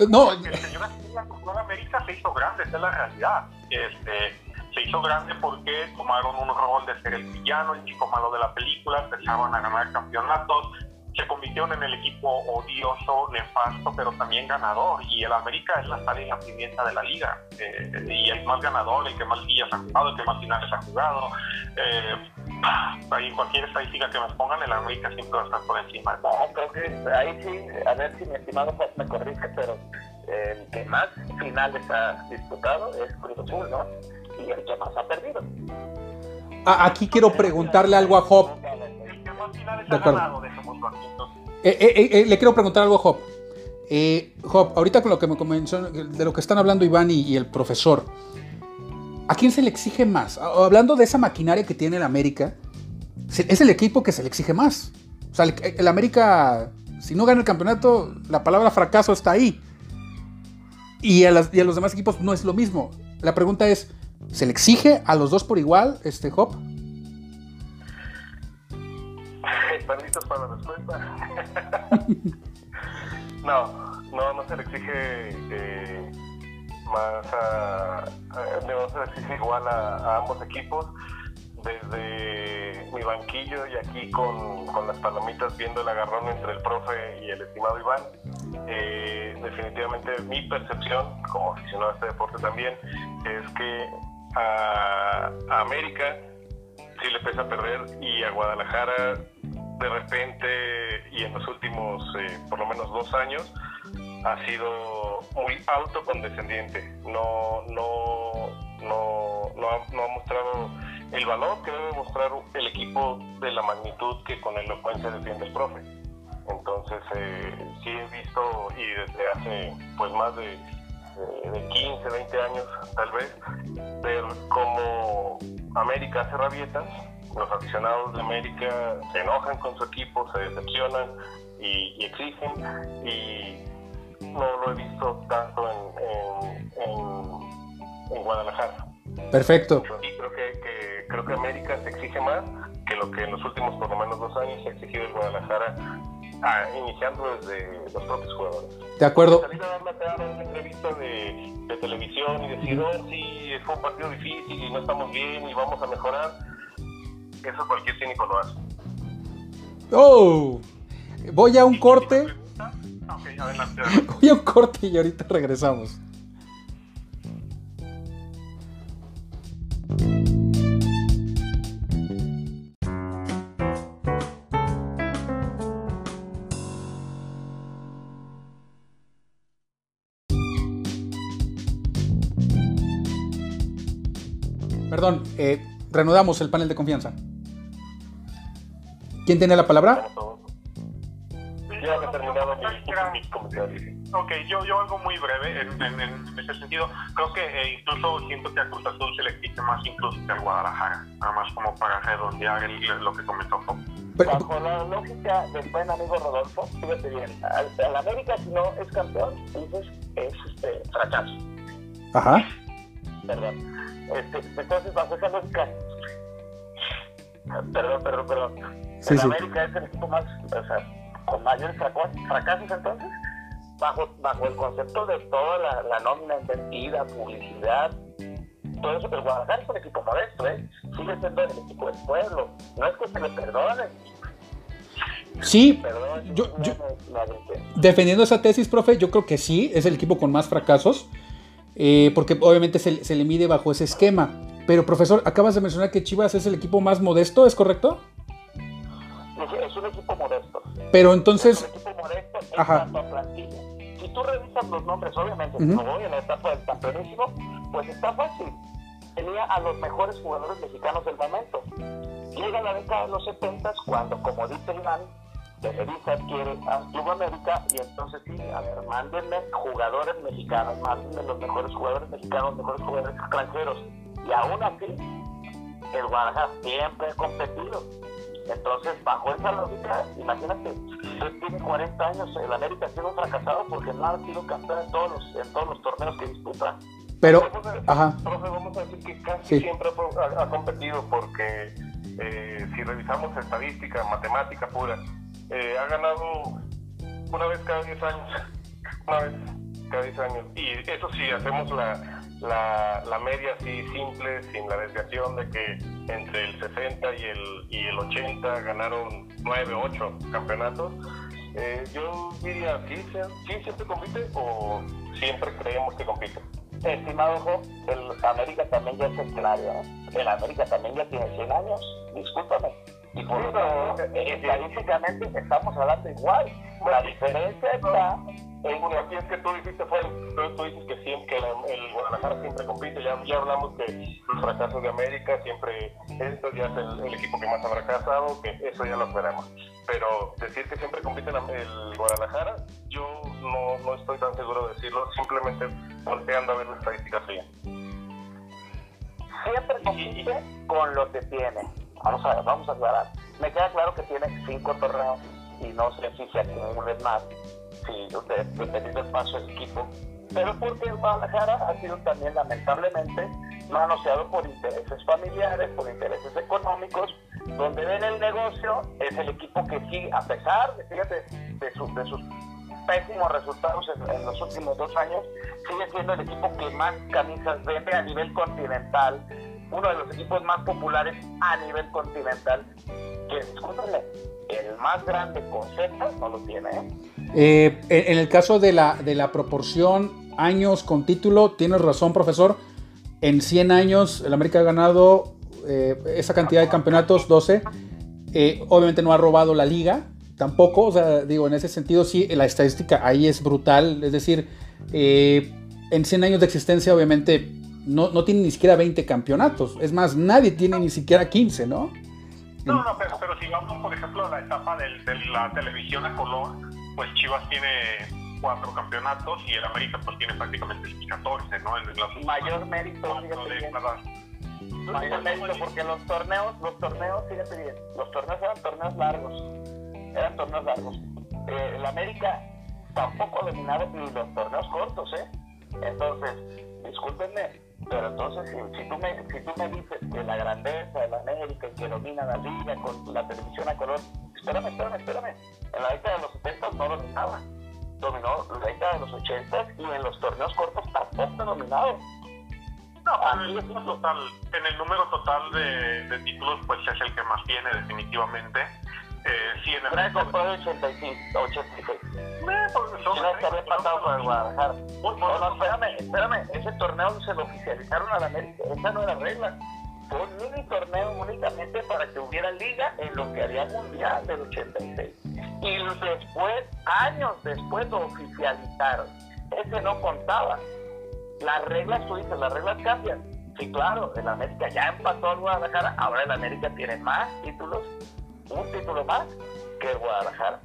no. El señor la América se hizo grande, esa es la realidad. Este, se hizo grande porque tomaron un rol de ser el villano, el chico malo de la película, empezaron a ganar campeonatos, se convirtieron en el equipo odioso, nefasto, pero también ganador. Y el América es la sal y pimienta de la liga. Eh, y el más ganador, el que más guías ha jugado, el que más finales ha jugado. Eh, ahí cualquier estadística que me pongan, el América siempre va a estar por encima. No, creo que ahí sí, a ver si mi estimado Juan me corrige, pero el que más finales ha disputado es Cruz Azul, ¿no? Y el que más ha perdido. Ah, aquí quiero preguntarle algo a Job. De acuerdo. Eh, eh, eh, le quiero preguntar algo a Job. Job, ahorita con lo que me comenzó, de lo que están hablando Iván y, el profesor, ¿a quién se le exige más? Hablando de esa maquinaria que tiene el América, es el equipo que se le exige más. O sea, el, América, si no gana el campeonato, la palabra fracaso está ahí. Y a, y a, los demás equipos no es lo mismo. La pregunta es, ¿se le exige a los dos por igual, este Job? listos para la respuesta? no, no, no se le exige eh, más a, no se le exige igual a, ambos equipos. Desde mi banquillo y aquí con, con, las palomitas viendo el agarrón entre el profe y el estimado Iván, eh, definitivamente mi percepción como aficionado a este deporte también es que a América sí le pesa perder y a Guadalajara de repente y en los últimos eh, por lo menos dos años ha sido muy autocondescendiente. No, no, no, no, ha, no ha mostrado el valor que debe mostrar el equipo de la magnitud que con elocuencia defiende el profe. Entonces, eh, sí he visto, y desde hace pues más de, de, 15, 20 años tal vez, ver cómo América hace rabietas los aficionados de América se enojan con su equipo, se decepcionan y, exigen y no lo he visto tanto en, en, Guadalajara. Perfecto. Y creo que, creo que América se exige más que lo que en los últimos por lo menos dos años ha exigido el Guadalajara ah, iniciando desde los propios jugadores. De acuerdo. Salir a dar la cara una entrevista de, de televisión y decir, oh, sí, fue un partido difícil y no estamos bien y vamos a mejorar eso cualquier cínico lo hace. ¡Oh! Voy a un corte. adelante, Voy a un corte y ahorita regresamos. Perdón, eh, reanudamos el panel de confianza. ¿Quién tiene la palabra? Ya he terminado mis, comentarios. Ok, yo, yo algo muy breve en, en, ese sentido. Creo que eh, incluso siento que a Cruz Azul se le exige más incluso que al Guadalajara. Nada más como para redondear el, lo que comentó Pero, Bajo la lógica del buen amigo Rodolfo, fíjate bien, al, América si no es campeón, entonces es este, fracaso. Ajá. Perdón. Este, entonces, bajo esa lógica, perdón, perdón, perdón, sí, América es el equipo más, o sea, con mayores fracasos entonces, bajo, bajo el concepto de toda la, la nómina invertida, publicidad, todo eso, pero Guadalajara es un equipo modesto, ¿eh? Sigue siendo el equipo del pueblo. No es que se le perdone. Sí, yo, defendiendo esa tesis, profe, yo creo que sí, es el equipo con más fracasos, eh, porque obviamente se, se, le mide bajo ese esquema. Pero, profesor, acabas de mencionar que Chivas es el equipo más modesto, ¿es correcto? Es un equipo modesto. Pero entonces... Es un equipo modesto en Ajá. cuanto a plantilla. Si tú revisas los nombres, obviamente, uh -huh. como voy en la etapa del campeonísimo, pues está fácil. Tenía a los mejores jugadores mexicanos del momento. Llega la década de los 70 cuando, como dice Iván, Televisa adquiere a Club América y entonces sí, a ver, mándenme jugadores mexicanos, mándenme los mejores jugadores mexicanos, mejores jugadores extranjeros. Y aún así, el Guadalajara siempre ha competido. Entonces, bajo esa lógica, imagínate, usted tiene 40 años, el América ha sido fracasado porque no ha sido campeón en todos los, en todos los torneos que disputa. Pero, ajá. profe, vamos a decir que casi Sí. siempre ha, ha competido porque eh, si revisamos estadística, matemática pura, eh, ha ganado una vez cada 10 años. Una vez cada 10 años. Y eso sí, hacemos la, la, la media así simple, sin la desviación de que entre el 60 y el, y el 80 ganaron 9, 8 campeonatos. Eh, yo diría, ¿sí, ¿sí siempre compite o siempre creemos que compite? Estimado el América también ya es centenario, ¿eh? El América también ya tiene 100 años, discúlpame. Y por eso, estadísticamente, estamos hablando igual. La diferencia está en Bueno, aquí es que tú dijiste fue, tú, tú dices que siempre que la- el Guadalajara siempre compite, ya, ya hablamos que los fracasos de América siempre, esto ya es el, el equipo que más ha fracasado, que eso ya lo esperamos. Pero decir que siempre compite el Guadalajara, yo no, no estoy tan seguro de decirlo, simplemente volteando a ver la estadística fría. siempre compite con lo que tiene. Vamos a, vamos a aclarar. Me queda claro que tiene cinco torneos y no sé si se acumulen más, si usted, dependiendo del paso del equipo. Pero porque el Guadalajara ha sido también lamentablemente manoseado por intereses familiares, por intereses económicos, donde ven el negocio, es el equipo que sí, a pesar de, fíjate, de, su- de sus pésimos resultados en, en los últimos dos años, sigue siendo el equipo que más camisas vende a nivel continental, uno de los equipos más populares a nivel continental, que, discúlpenme, el más grande con Z no lo tiene, ¿eh? Eh, en el caso de la, de la proporción años con título, tienes razón, profesor. En 100 años, el América ha ganado eh, esa cantidad de campeonatos, 12. Eh, obviamente no ha robado la liga, tampoco. O sea, digo, en ese sentido, sí, la estadística ahí es brutal. Es decir, en 100 años de existencia, obviamente, no, no tiene ni siquiera 20 campeonatos. Es más, nadie tiene ni siquiera 15, ¿no? No, no, pero, pero si vamos, por ejemplo, a la etapa del- de la televisión a color, pues Chivas tiene cuatro campeonatos y el América pues tiene prácticamente 14, ¿no? En las Mayor mérito, bien. décadas. Mayor mérito porque los torneos, los torneos, fíjate bien, los torneos eran torneos largos, eran torneos largos. Eh, el América tampoco ha dominado ni los torneos cortos, ¿eh? Entonces, discúlpenme, pero entonces si, si tú me, si tú me dices que la grandeza de la América y que domina la liga con la televisión a color, espérame, espérame, espérame. En la década de los 70 no dominaba. Dominó la década de los 80 y en los torneos cortos tampoco ha dominado. No, en el número total, en el número total de, de títulos, pues es el que más tiene, definitivamente. Eh, sí, en el Franco fue de 85, 86. Eh, pues, son- Tienes que haber pasado por el Guadalajara. No, no, espérame, espérame. Ese torneo se lo oficializaron a la América. Esa no era regla. Fue un mini torneo únicamente para que hubiera liga en lo que había mundial del 86. Y después, años después, lo oficializaron. Ese no contaba. Las reglas, tú dices, las reglas cambian. Sí, claro, el América ya empató al Guadalajara. Ahora el América tiene más títulos, un título más que el Guadalajara.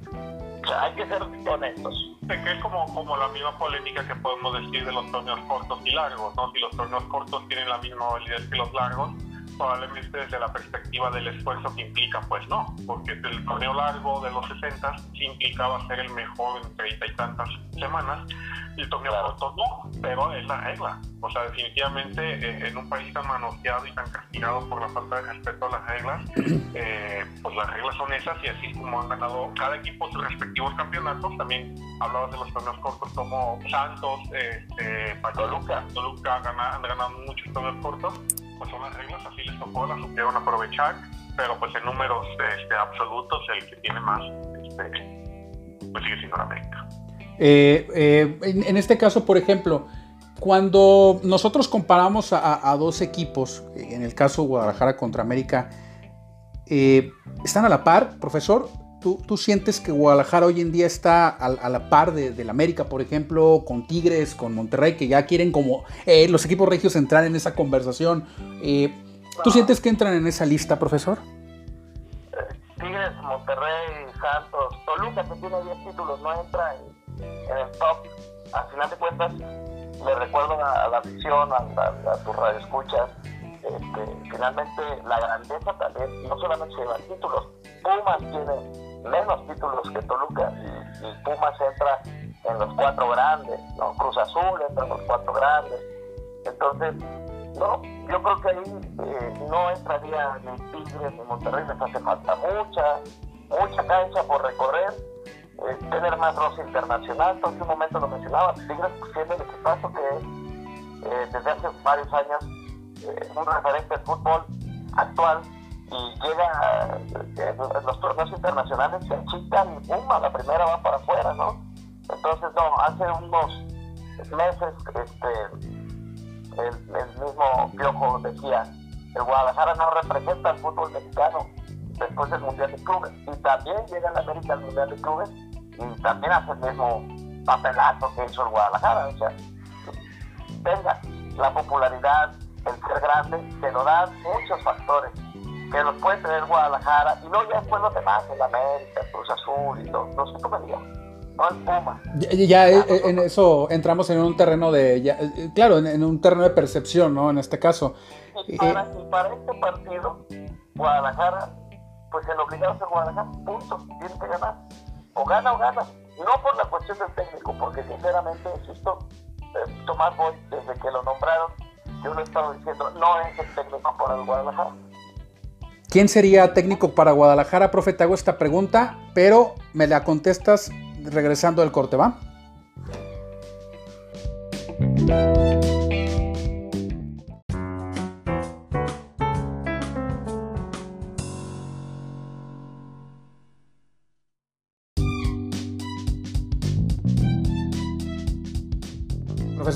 Sea, hay que ser honestos. que es como, como la misma polémica que podemos decir de los torneos cortos y largos, ¿no? Si los torneos cortos tienen la misma validez que los largos, probablemente desde la perspectiva del esfuerzo que implica, pues no, porque el torneo largo de los 60 sí implicaba ser el mejor en treinta y tantas semanas, y el torneo Claro. corto no, pero es la regla. O sea, definitivamente eh, en un país tan manoseado y tan castigado por la falta de respeto a las reglas, eh, pues las reglas son esas y así como han ganado cada equipo sus respectivos campeonatos, también hablabas de los torneos cortos como Santos, este, Toluca, Toluca han ganado muchos torneos cortos, pues son las reglas, así les tocó, las supieron aprovechar, pero pues en números este, absolutos el que tiene más este, pues sigue siendo la América. Eh, eh, en, este caso, por ejemplo, cuando nosotros comparamos a, dos equipos, en el caso Guadalajara contra América, eh, ¿están a la par, profesor? ¿Tú, sientes que Guadalajara hoy en día está a, la par de, la América, por ejemplo, con Tigres, con Monterrey, que ya quieren como los equipos regios entrar en esa conversación? ¿Tú sientes que entran en esa lista, profesor? Tigres, Monterrey, Santos, Toluca, que tiene 10 títulos, no entra en, el top. Al final de cuentas, le recuerdo a, la afición, a, a, tus radioescuchas, este, finalmente la grandeza también no solamente lleva títulos, Pumas tiene menos títulos que Toluca y, Pumas entra en los cuatro grandes, ¿no? Cruz Azul entra en los cuatro grandes. Entonces, no, yo creo que ahí eh, no entraría ni Tigres ni Monterrey, les hace falta mucha, mucha cancha por recorrer, eh, tener más roce internacional, todo un momento lo mencionaba, Tigres siendo el equipazo que es eh, desde hace varios años un referente del fútbol actual y llega los torneos internacionales se achican y pum, la primera va para afuera, ¿no? Entonces, no, hace unos meses, este el, mismo Piojo decía, el Guadalajara no representa al fútbol mexicano después del Mundial de Clubes. Y también llega la América al Mundial de Clubes también hace el mismo papelazo que hizo el Guadalajara. O sea, venga, la popularidad, el ser grande, te lo dan muchos factores que los puede tener Guadalajara y no ya después los demás, el América, Cruz Azul y todo. No sé cómo me ya, eh, eh, en eso entramos en un terreno de, eh, claro, en, un terreno de percepción, ¿no? En este caso. Y para, este partido, Guadalajara, pues el obligado es el Guadalajara, punto, tiene que ganar. O gana o gana. No por la cuestión del técnico, porque sinceramente, insisto, Tomás Boy, desde que lo nombraron, yo lo he estado diciendo, no es el técnico para el Guadalajara. ¿Quién sería técnico para Guadalajara, profe? Te hago esta pregunta, pero me la contestas regresando del corte, ¿va?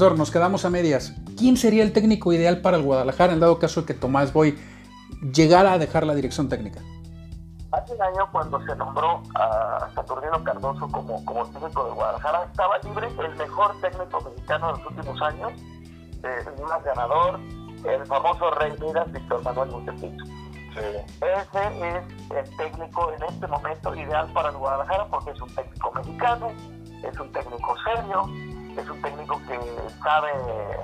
Profesor, nos quedamos a medias. ¿Quién sería el técnico ideal para el Guadalajara en dado caso de que Tomás Boy llegara a dejar la dirección técnica? Hace un año cuando se nombró a Saturnino Cardoso como, como técnico de Guadalajara, estaba libre el mejor técnico mexicano de los últimos años, eh, el más ganador, el famoso Rey Midas, Víctor Manuel Montepito. Ese es el técnico en este momento ideal para el Guadalajara porque es un técnico mexicano, es un técnico serio, es un técnico que sabe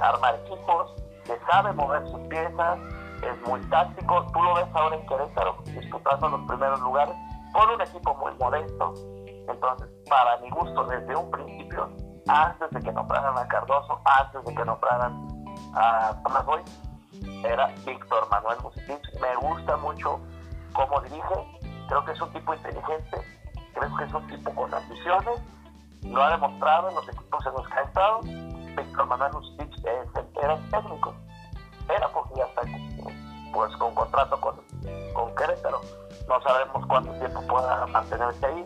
armar equipos, que sabe mover sus piezas, es muy táctico. Tú lo ves ahora en Querétaro disputando los primeros lugares con un equipo muy modesto. Entonces, para mi gusto, desde un principio, antes de que nombraran a Cardoso, antes de que nombraran a Tomás Boy, era Víctor Manuel Musitich. Me gusta mucho cómo dirige, creo que es un tipo inteligente, creo que es un tipo con ambiciones, lo ha demostrado en los equipos que ha estado. Víctor Manuel era técnico era porque ya está pues, con contrato con, con Querétaro. No sabemos cuánto tiempo pueda mantenerse ahí,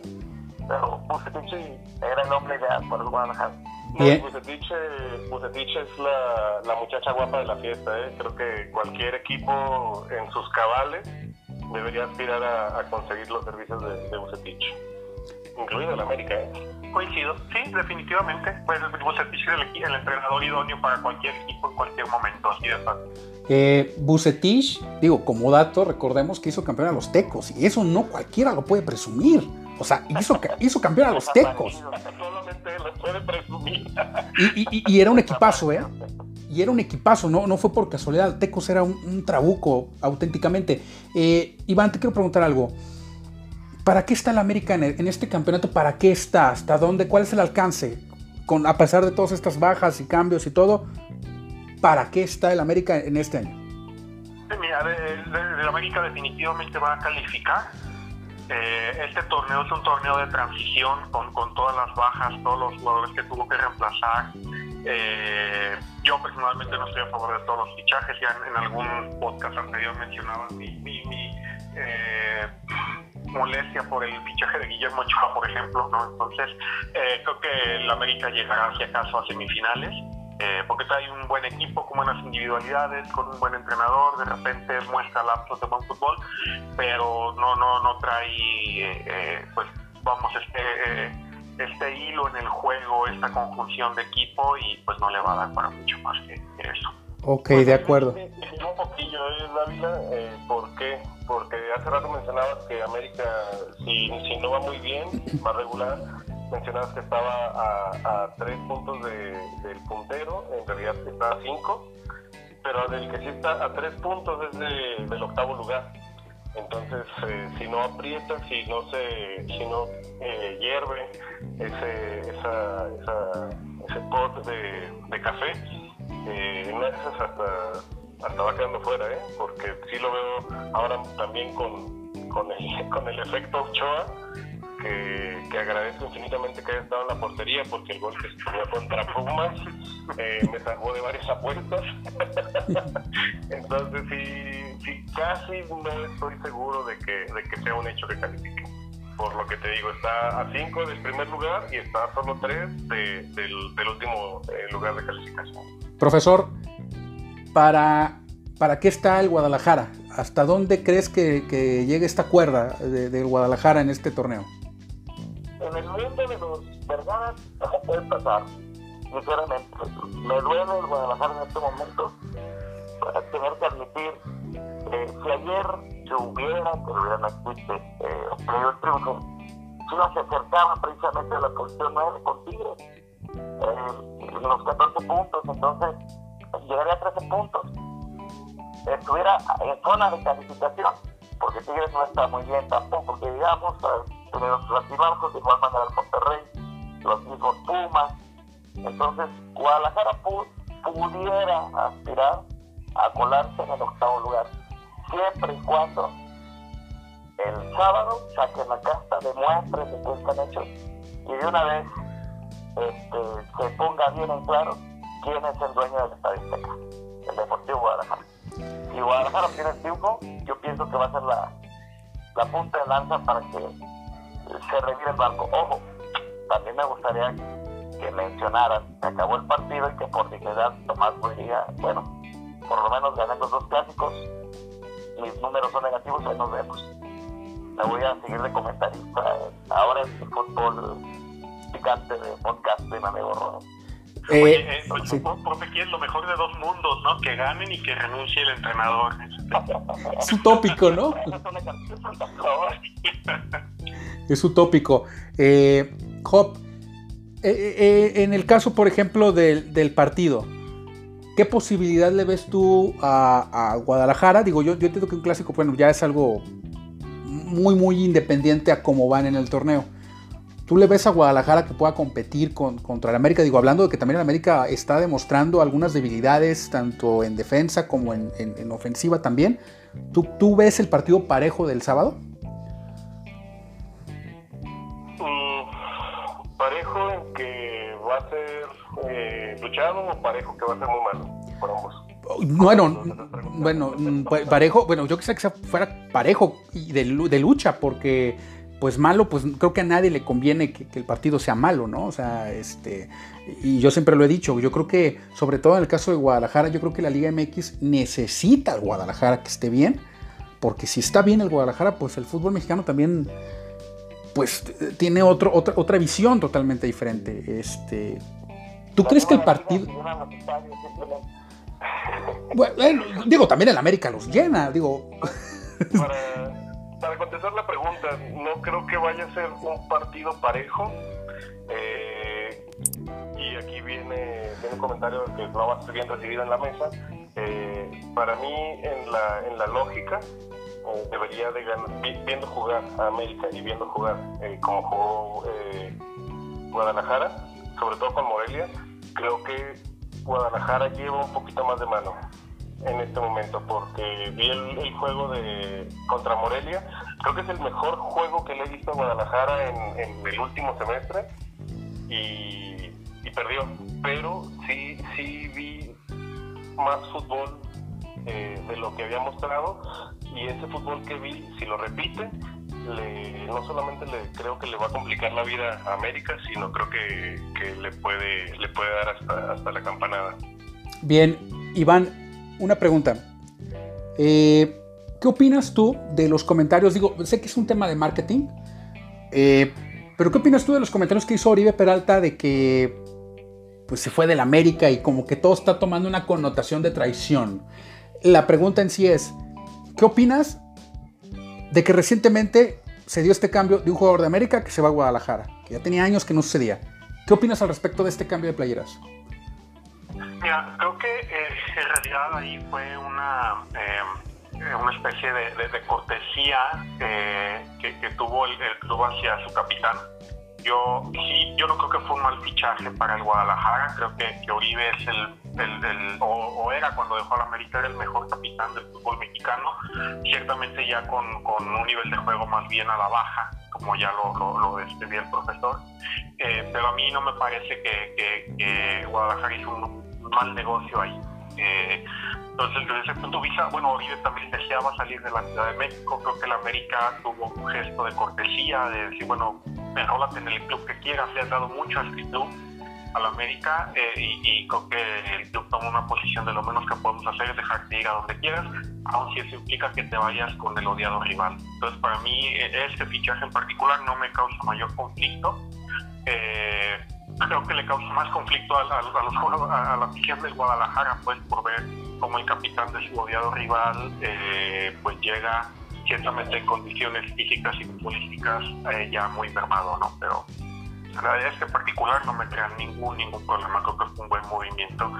pero Bucetich era el hombre ideal para el Guadalajara. No, Bucetich, es la, la, muchacha guapa de la fiesta. ¿eh? Creo que cualquier equipo en sus cabales debería aspirar a, conseguir los servicios de, de Bucetich, incluido el América. ¿eh? Coincido, sí, definitivamente. Pues Bucetich es el, entrenador idóneo para cualquier equipo en cualquier momento, así de fácil. Eh, Bucetich, digo, como dato, recordemos que hizo campeón a los Tecos y eso no cualquiera lo puede presumir. O sea, hizo, hizo campeón a los Tecos. Solamente lo puede presumir. Y, era un equipazo, ¿eh? Y era un equipazo, no, no fue por casualidad. Tecos era un, trabuco, auténticamente. Eh, Iván, te quiero preguntar algo. ¿Para qué está el América en, este campeonato? ¿Para qué está? ¿Hasta dónde? ¿Cuál es el alcance? Con, a pesar de todas estas bajas y cambios y todo, ¿para qué está el América en este año? mira, el, América definitivamente va a calificar. Eh, este torneo es un torneo de transición con, todas las bajas, todos los jugadores que tuvo que reemplazar. Eh, yo personalmente no estoy a favor de todos los fichajes, ya en, algún podcast anterior mencionaba mi, mi, mi eh, molestia por el fichaje de Guillermo Ochoa, por ejemplo, ¿no? Entonces, eh, creo que el América llegará, si acaso, a semifinales, eh, porque trae un buen equipo con buenas individualidades, con un buen entrenador, de repente muestra lapsos de buen fútbol, pero no, no, no trae, eh, pues, vamos, este, este hilo en el juego, esta conjunción de equipo, y pues no le va a dar para mucho más que eso. Ok, de acuerdo. un poquillo, ¿eh, Dávila? Eh, ¿Por qué? Porque hace rato mencionabas que América, si, no va muy bien, va regular, mencionabas que estaba a, tres puntos de, del puntero, en realidad está a cinco, pero del que sí está a tres puntos es de, del octavo lugar. Entonces, eh, si no aprieta, si no se, si no eh, hierve ese, esa, esa, ese pot de, de café, eh, de esas hasta, va quedando fuera, ¿eh? porque sí lo veo ahora también con, con, el, con el efecto Ochoa, que, que, agradezco infinitamente que haya estado en la portería, porque el gol que se contra Pumas eh, me salvó de varias apuestas. Entonces sí, sí, casi no estoy seguro de que, de que sea un hecho que califique por lo que te digo, está a 5 del primer lugar y está a solo 3 de, del, del, último eh, lugar de calificación. Profesor, ¿para, ¿para qué está el Guadalajara? ¿Hasta dónde crees que, que llegue esta cuerda del de Guadalajara en este torneo? En el momento de los Vergadas no puede pasar, sinceramente. Me duele el Guadalajara en este momento para tener que admitir eh, si ayer se hubiera, que hubieran existe, eh, el triunfo, Chivas se acercaba precisamente a la posición 9 con Tigres, eh, los 14 puntos, entonces llegaría a 13 puntos. Estuviera en zona de calificación, porque Tigres no está muy bien tampoco, que digamos, tenido sus altibajos, de igual manera el Monterrey, los mismos Pumas. Entonces, Guadalajara pudiera aspirar a colarse en el octavo lugar siempre y cuando el sábado saquen la casta, demuestren de qué están hechos y de una vez este, se ponga bien en claro quién es el dueño del Estadio Azteca, el Deportivo Guadalajara. Si Guadalajara tiene el triunfo, yo pienso que va a ser la, la punta de lanza para que se revire el barco. Ojo, también me gustaría que mencionaran que acabó el partido y que por dignidad Tomás diga, bueno, por lo menos ganen los dos clásicos mis números son negativos, ahí nos vemos. Me voy a seguir de comentarista ahora en el fútbol picante de podcast de mi amigo Rodo. Eh, oye, eh, sí. profe, es lo mejor de dos mundos, ¿no? Que ganen y que renuncie el entrenador. es utópico, ¿no? es utópico. Eh, Job, eh, eh, en el caso, por ejemplo, del, del partido, ¿Qué posibilidad le ves tú a, a Guadalajara? Digo, yo, yo entiendo que un clásico, bueno, ya es algo muy, muy independiente a cómo van en el torneo. ¿Tú le ves a Guadalajara que pueda competir con, contra el América? Digo, hablando de que también el América está demostrando algunas debilidades, tanto en defensa como en, en, en ofensiva también. ¿Tú, ¿Tú, ves el partido parejo del sábado? Mm, parejo en que va a ser eh, luchado o parejo que va a ser muy malo para ambos? Bueno, bueno, mm, parejo, bueno, yo quisiera que fuera parejo y de, de, lucha, porque pues malo, pues creo que a nadie le conviene que, el partido sea malo, ¿no? O sea, este, y yo siempre lo he dicho, yo creo que, sobre todo en el caso de Guadalajara, yo creo que la Liga MX necesita al Guadalajara que esté bien, porque si está bien el Guadalajara, pues el fútbol mexicano también, pues tiene otro, otra, otra visión totalmente diferente. Este, ¿Tú crees que el partido... Bueno, digo, también el América los llena, digo... para, contestar la pregunta, no creo que vaya a ser un partido parejo. Eh, y aquí viene, viene, un comentario que no va a ser bien recibido en la mesa. Eh, para mí, en la, en la lógica, eh, debería de ganar, viendo jugar a América y viendo jugar eh, como jugó Guadalajara, sobre todo con Morelia, creo que Guadalajara lleva un poquito más de mano en este momento porque vi el, juego de contra Morelia creo que es el mejor juego que le he visto a Guadalajara en, en el último semestre y, perdió pero sí sí vi más fútbol eh, de lo que había mostrado y ese fútbol que vi si lo repite no solamente le creo que le va a complicar la vida a América, sino creo que, que le puede le puede dar hasta, hasta la campanada. Bien, Iván, una pregunta. Eh, ¿Qué opinas tú de los comentarios? Digo, sé que es un tema de marketing, eh, pero ¿qué opinas tú de los comentarios que hizo Oribe Peralta de que pues, se fue del América y como que todo está tomando una connotación de traición? La pregunta en sí es, ¿qué opinas de que recientemente se dio este cambio de un jugador de América que se va a Guadalajara, que ya tenía años que no sucedía? ¿Qué opinas al respecto de este cambio de playeras? Mira, creo que eh, realidad ahí fue una... Eh, eh, una especie de, cortesía eh, que, tuvo el, club hacia su capitán. Yo sí, yo no creo que fue un mal fichaje para el Guadalajara. Creo que, que Oribe es el, el, o, era cuando dejó al América el mejor capitán del fútbol mexicano. Ciertamente ya con, con, un nivel de juego más bien a la baja, como ya lo, lo, describía el profesor. Eh, pero a mí no me parece que, que, que Guadalajara hizo un mal negocio ahí. Eh, entonces, desde ese punto de vista, bueno, Oribe también deseaba salir de la Ciudad de México. Creo que la América tuvo un gesto de cortesía, de decir, bueno, enrólate en el club que quieras. Le has dado mucho a este club, a la América, eh, y, creo que el club toma una posición de lo menos que podemos hacer es dejarte ir a donde quieras, aun si eso implica que te vayas con el odiado rival. Entonces, para mí, e, este fichaje en particular no me causa mayor conflicto. Eh, creo que le causa más conflicto a, a, a la afición del Guadalajara, pues, por ver como el capitán de su odiado rival eh, pues llega ciertamente en condiciones físicas y futbolísticas eh, ya muy mermado, ¿no? Pero este particular no me crea ningún, ningún problema, creo que es un buen movimiento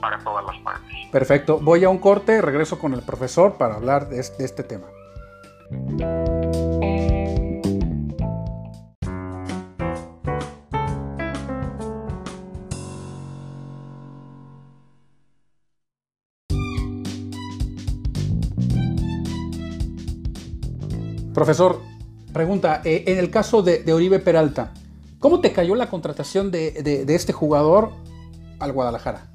para todas las partes. Perfecto, voy a un corte, regreso con el profesor para hablar de este, de este tema. Profesor, pregunta, eh, en el caso de, Oribe Peralta, ¿cómo te cayó la contratación de, este jugador al Guadalajara?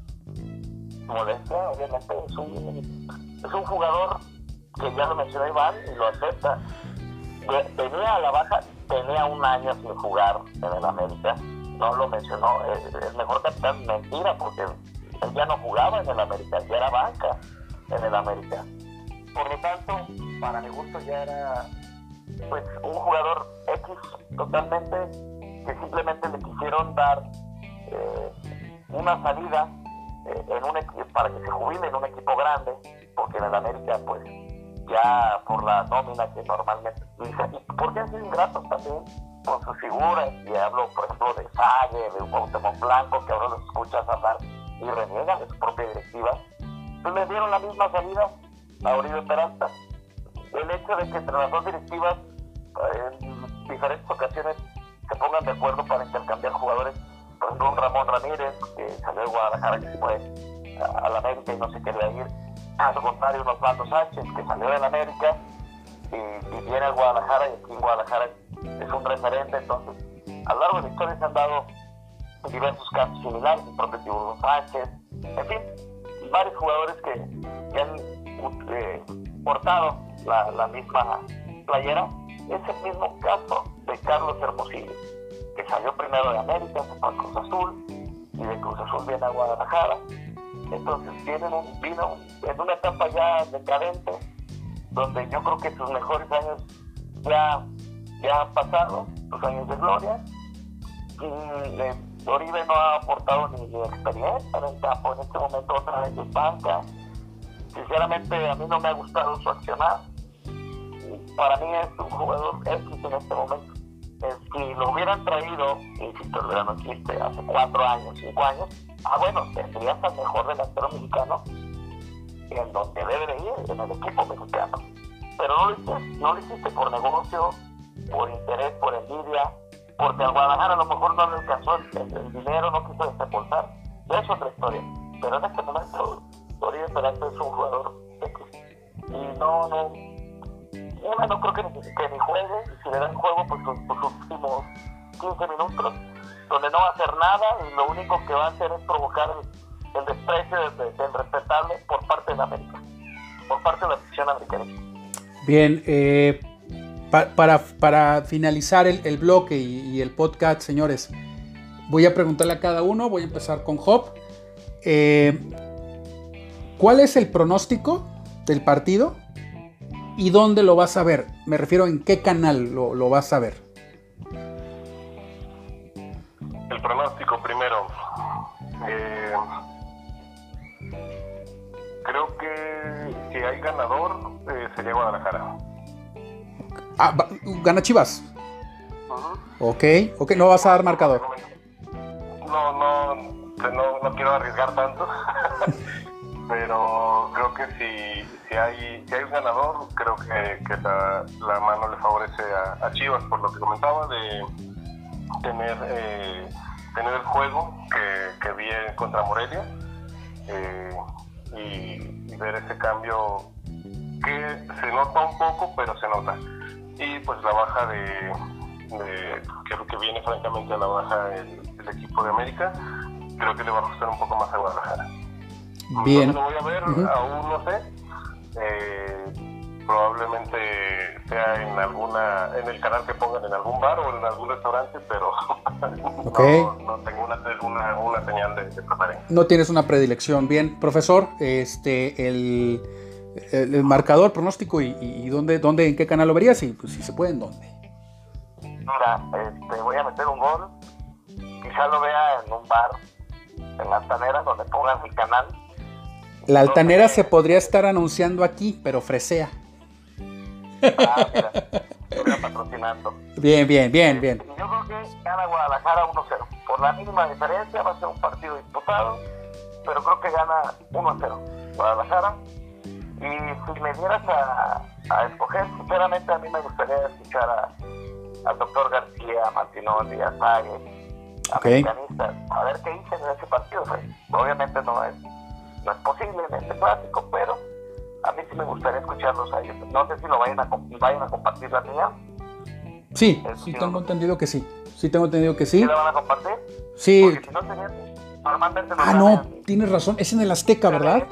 Molestia, obviamente, es un, es un jugador que ya lo mencionó Iván y lo acepta. Tenía a la baja, tenía un año sin jugar en el América, no lo mencionó, el mejor capitán, mentira, porque él ya no jugaba en el América, ya era banca en el América. Por lo tanto, para mi gusto ya era pues un jugador X totalmente que simplemente le quisieron dar eh, una salida eh, en un para que se jubile en un equipo grande porque en el América pues ya por la nómina que normalmente y porque han sido ingratos también con sus figuras y hablo por ejemplo de Sague, de Cuauhtémoc Blanco que ahora los escuchas hablar y reniegan de su propia directiva pues le dieron la misma salida a Oribe Peralta el hecho de que entre las dos directivas en diferentes ocasiones se pongan de acuerdo para intercambiar jugadores. Por ejemplo, un Ramón Ramírez, que salió de Guadalajara, que se fue a, la América y no se quería ir. A lo contrario, un Osvaldo Sánchez, que salió de la América y, viene a Guadalajara y aquí en Guadalajara es un referente. Entonces, a lo largo de la historia se han dado diversos casos similares, el propio Tiburón Sánchez, en fin, varios jugadores que, han eh, portado la, misma playera es el mismo caso de Carlos Hermosillo, que salió primero de América, se fue a Cruz Azul, y de Cruz Azul viene a Guadalajara. Entonces viene un, vino en una etapa ya decadente, donde yo creo que sus mejores años ya, ya han pasado, sus años de gloria. Y eh, no ha aportado ni, experiencia en el campo, en este momento otra vez en banca. Sinceramente a mí no me ha gustado su accionar para mí es un jugador X en este momento. si lo hubieran traído, insisto, lo hubieran existe hace cuatro años, cinco años, ah, bueno, tendrías al mejor delantero mexicano en donde debe de ir, en el equipo mexicano. Pero no lo hiciste, no lo hiciste por negocio, por interés, por envidia, porque al Guadalajara a lo mejor no le alcanzó el, dinero, no quiso desembolsar. Es otra historia. Pero en este momento, Dorian Peralta es un jugador X. Y no, no, una no creo que que ni juegue, y si le dan juego, pues los, últimos 15 minutos, donde no va a hacer nada y lo único que va a hacer es provocar el, desprecio del, respetable por parte de América, por parte de la afición americana. Bien, eh, para, para, finalizar el, bloque y, el podcast, señores, voy a preguntarle a cada uno, voy a empezar con Hop. Eh, ¿Cuál es el pronóstico del partido y dónde lo vas a ver? Me refiero en qué canal lo, lo vas a ver. El pronóstico primero. Eh, creo que si hay ganador eh, sería Guadalajara. Ah, ¿Gana Chivas? Ok, ok, no vas a dar marcador. No, no, no, no quiero arriesgar tanto, pero creo que si, si, hay, si hay un ganador, creo que, la, la, mano le favorece a, a, Chivas, por lo que comentaba, de tener, eh, tener el juego que, que vi contra Morelia eh, y, ver ese cambio que se nota un poco, pero se nota y pues la baja de, creo que viene francamente a la baja el, equipo de América, creo que le va a costar un poco más a Guadalajara. Bien. lo voy a ver, aún no sé. Eh, probablemente sea en alguna en el canal que pongan en algún bar o en algún restaurante, pero no, tengo una, una, señal de, de preferencia. No tienes una predilección. Bien, profesor, este el el, marcador, pronóstico y, dónde, dónde, en qué canal lo verías y pues, si se puede, en dónde. Mira, este, voy a meter un gol. Quizá lo vea en un bar, en la altanera, donde pongan mi canal. La altanera se podría estar anunciando aquí, pero fresea. Ah, mira, patrocinando. Bien, bien, bien, bien. Yo creo que gana Guadalajara 1-0. Por la mínima diferencia va a ser un partido disputado, pero creo que gana 1-0. Guadalajara y si me dieras a, a, escoger, sinceramente a mí me gustaría escuchar al doctor García, a Martinoli, a Sague, a okay. a ver qué dicen en ese partido. Pues, obviamente no es, no es posible en este clásico, pero a mí sí me gustaría escucharlos a ellos. No sé si lo vayan a, vayan a compartir la mía. Sí, sí tengo entendido que sí. Sí tengo entendido que sí. ¿Sí la van a compartir? Sí. Porque si no tenían, normalmente Ah, no, tienes razón. Es en el Azteca, ¿verdad?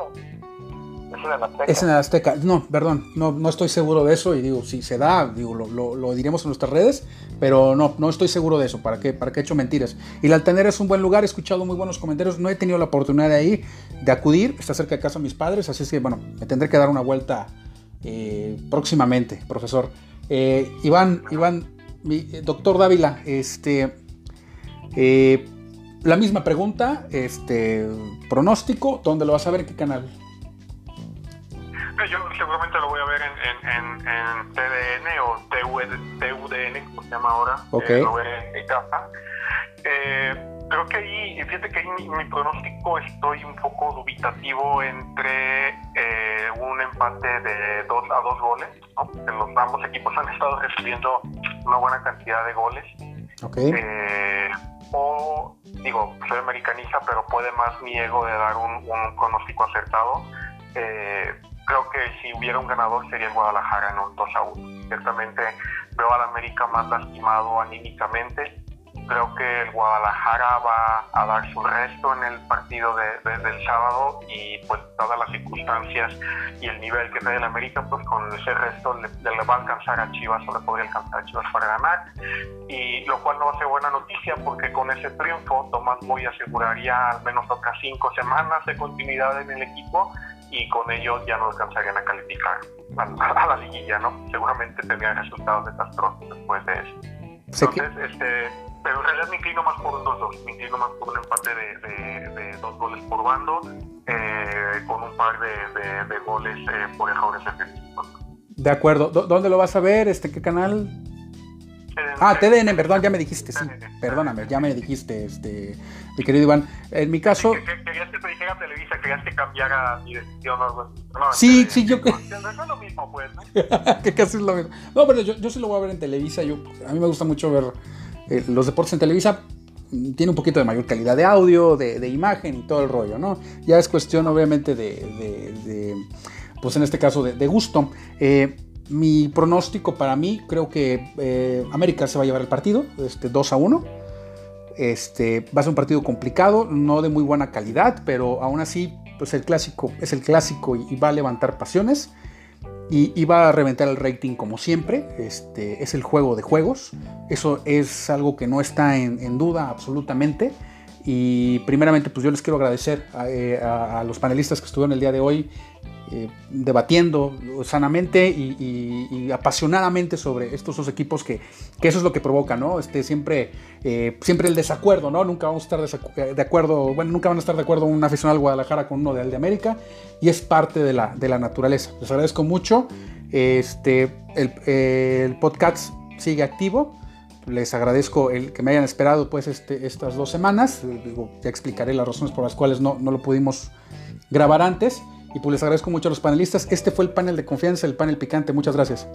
Es en Azteca. No, perdón, no, no estoy seguro de eso y digo, si se da, digo, lo, lo, diremos en nuestras redes, pero no, no estoy seguro de eso, ¿para qué, para qué he hecho mentiras? Y la Altanera es un buen lugar, he escuchado muy buenos comentarios, no he tenido la oportunidad de ir, de acudir, está cerca de casa de mis padres, así es que, bueno, me tendré que dar una vuelta eh, próximamente, profesor. Eh, Iván, Iván, eh, doctor Dávila, este, la misma pregunta, este, pronóstico, ¿dónde lo vas a ver? ¿En qué canal? Yo seguramente lo voy a ver en, en, en, TDN o TUDN, como se llama ahora. Okay. Eh, lo veré en casa. Eh, creo que ahí, fíjate que ahí mi, mi, pronóstico estoy un poco dubitativo entre eh, un empate de dos a dos goles, ¿no? los ambos equipos han estado recibiendo una buena cantidad de goles. Okay. Eh, o, digo, soy americanista, pero puede más mi ego de dar un, un pronóstico acertado. Eh, creo que si hubiera un ganador sería el Guadalajara un 2 a 1. Ciertamente veo al América más lastimado anímicamente. Creo que el Guadalajara va a dar su resto en el partido de, del sábado y pues todas las circunstancias y el nivel que trae el América, pues con ese resto le, le, va a alcanzar a Chivas o le podría alcanzar a Chivas para ganar. Y lo cual no va a ser buena noticia porque con ese triunfo Tomás Boy aseguraría al menos otras cinco semanas de continuidad en el equipo y con ello ya no alcanzarían a calificar a, la liguilla, ¿no? Seguramente tendrían resultados desastrosos después de eso. Entonces, este, pero en realidad me inclino más por un 2-2, me inclino más por un empate de, de, dos goles por bando, eh, con un par de, de goles eh, por errores. De acuerdo. ¿Dónde lo vas a ver? Este, ¿Qué canal? Ah, TDN, perdón, ya me dijiste, sí. Perdóname, ya me dijiste, este, mi querido Iván. En mi caso. Dijera Televisa, querías que cambiara mi decisión o algo No, sí, sí, yo. No es lo mismo, pues, ¿no? que casi es lo mismo. No, pero yo, yo sí lo voy a ver en Televisa. Yo, a mí me gusta mucho ver eh, los deportes en Televisa. Tiene un poquito de mayor calidad de audio, de, de imagen y todo el rollo, ¿no? Ya es cuestión, obviamente, de. de, de pues en este caso, de, de gusto. Eh, mi pronóstico para mí, creo que eh, América se va a llevar el partido, este, 2 a 1. Este, va a ser un partido complicado, no de muy buena calidad, pero aún así, pues el clásico es el clásico y, va a levantar pasiones. y iba a reventar el rating como siempre. Este es el juego de juegos. Eso es algo que no está en, duda absolutamente. Y primeramente, pues yo les quiero agradecer a, eh, los panelistas que estuvieron el día de hoy eh, debatiendo sanamente y, apasionadamente sobre estos dos equipos que, eso es lo que provoca, ¿no? Este, siempre, eh, siempre el desacuerdo, ¿no? Nunca vamos a estar de acuerdo, bueno, nunca van a estar de acuerdo un aficionado al Guadalajara con uno del de América y es parte de la, de la naturaleza. Les agradezco mucho. Este, el, podcast sigue activo. Les agradezco el que me hayan esperado pues este, estas dos semanas. ya explicaré las razones por las cuales no, no lo pudimos grabar antes. Y pues les agradezco mucho a los panelistas. Este fue el panel de confianza, el panel picante. Muchas gracias.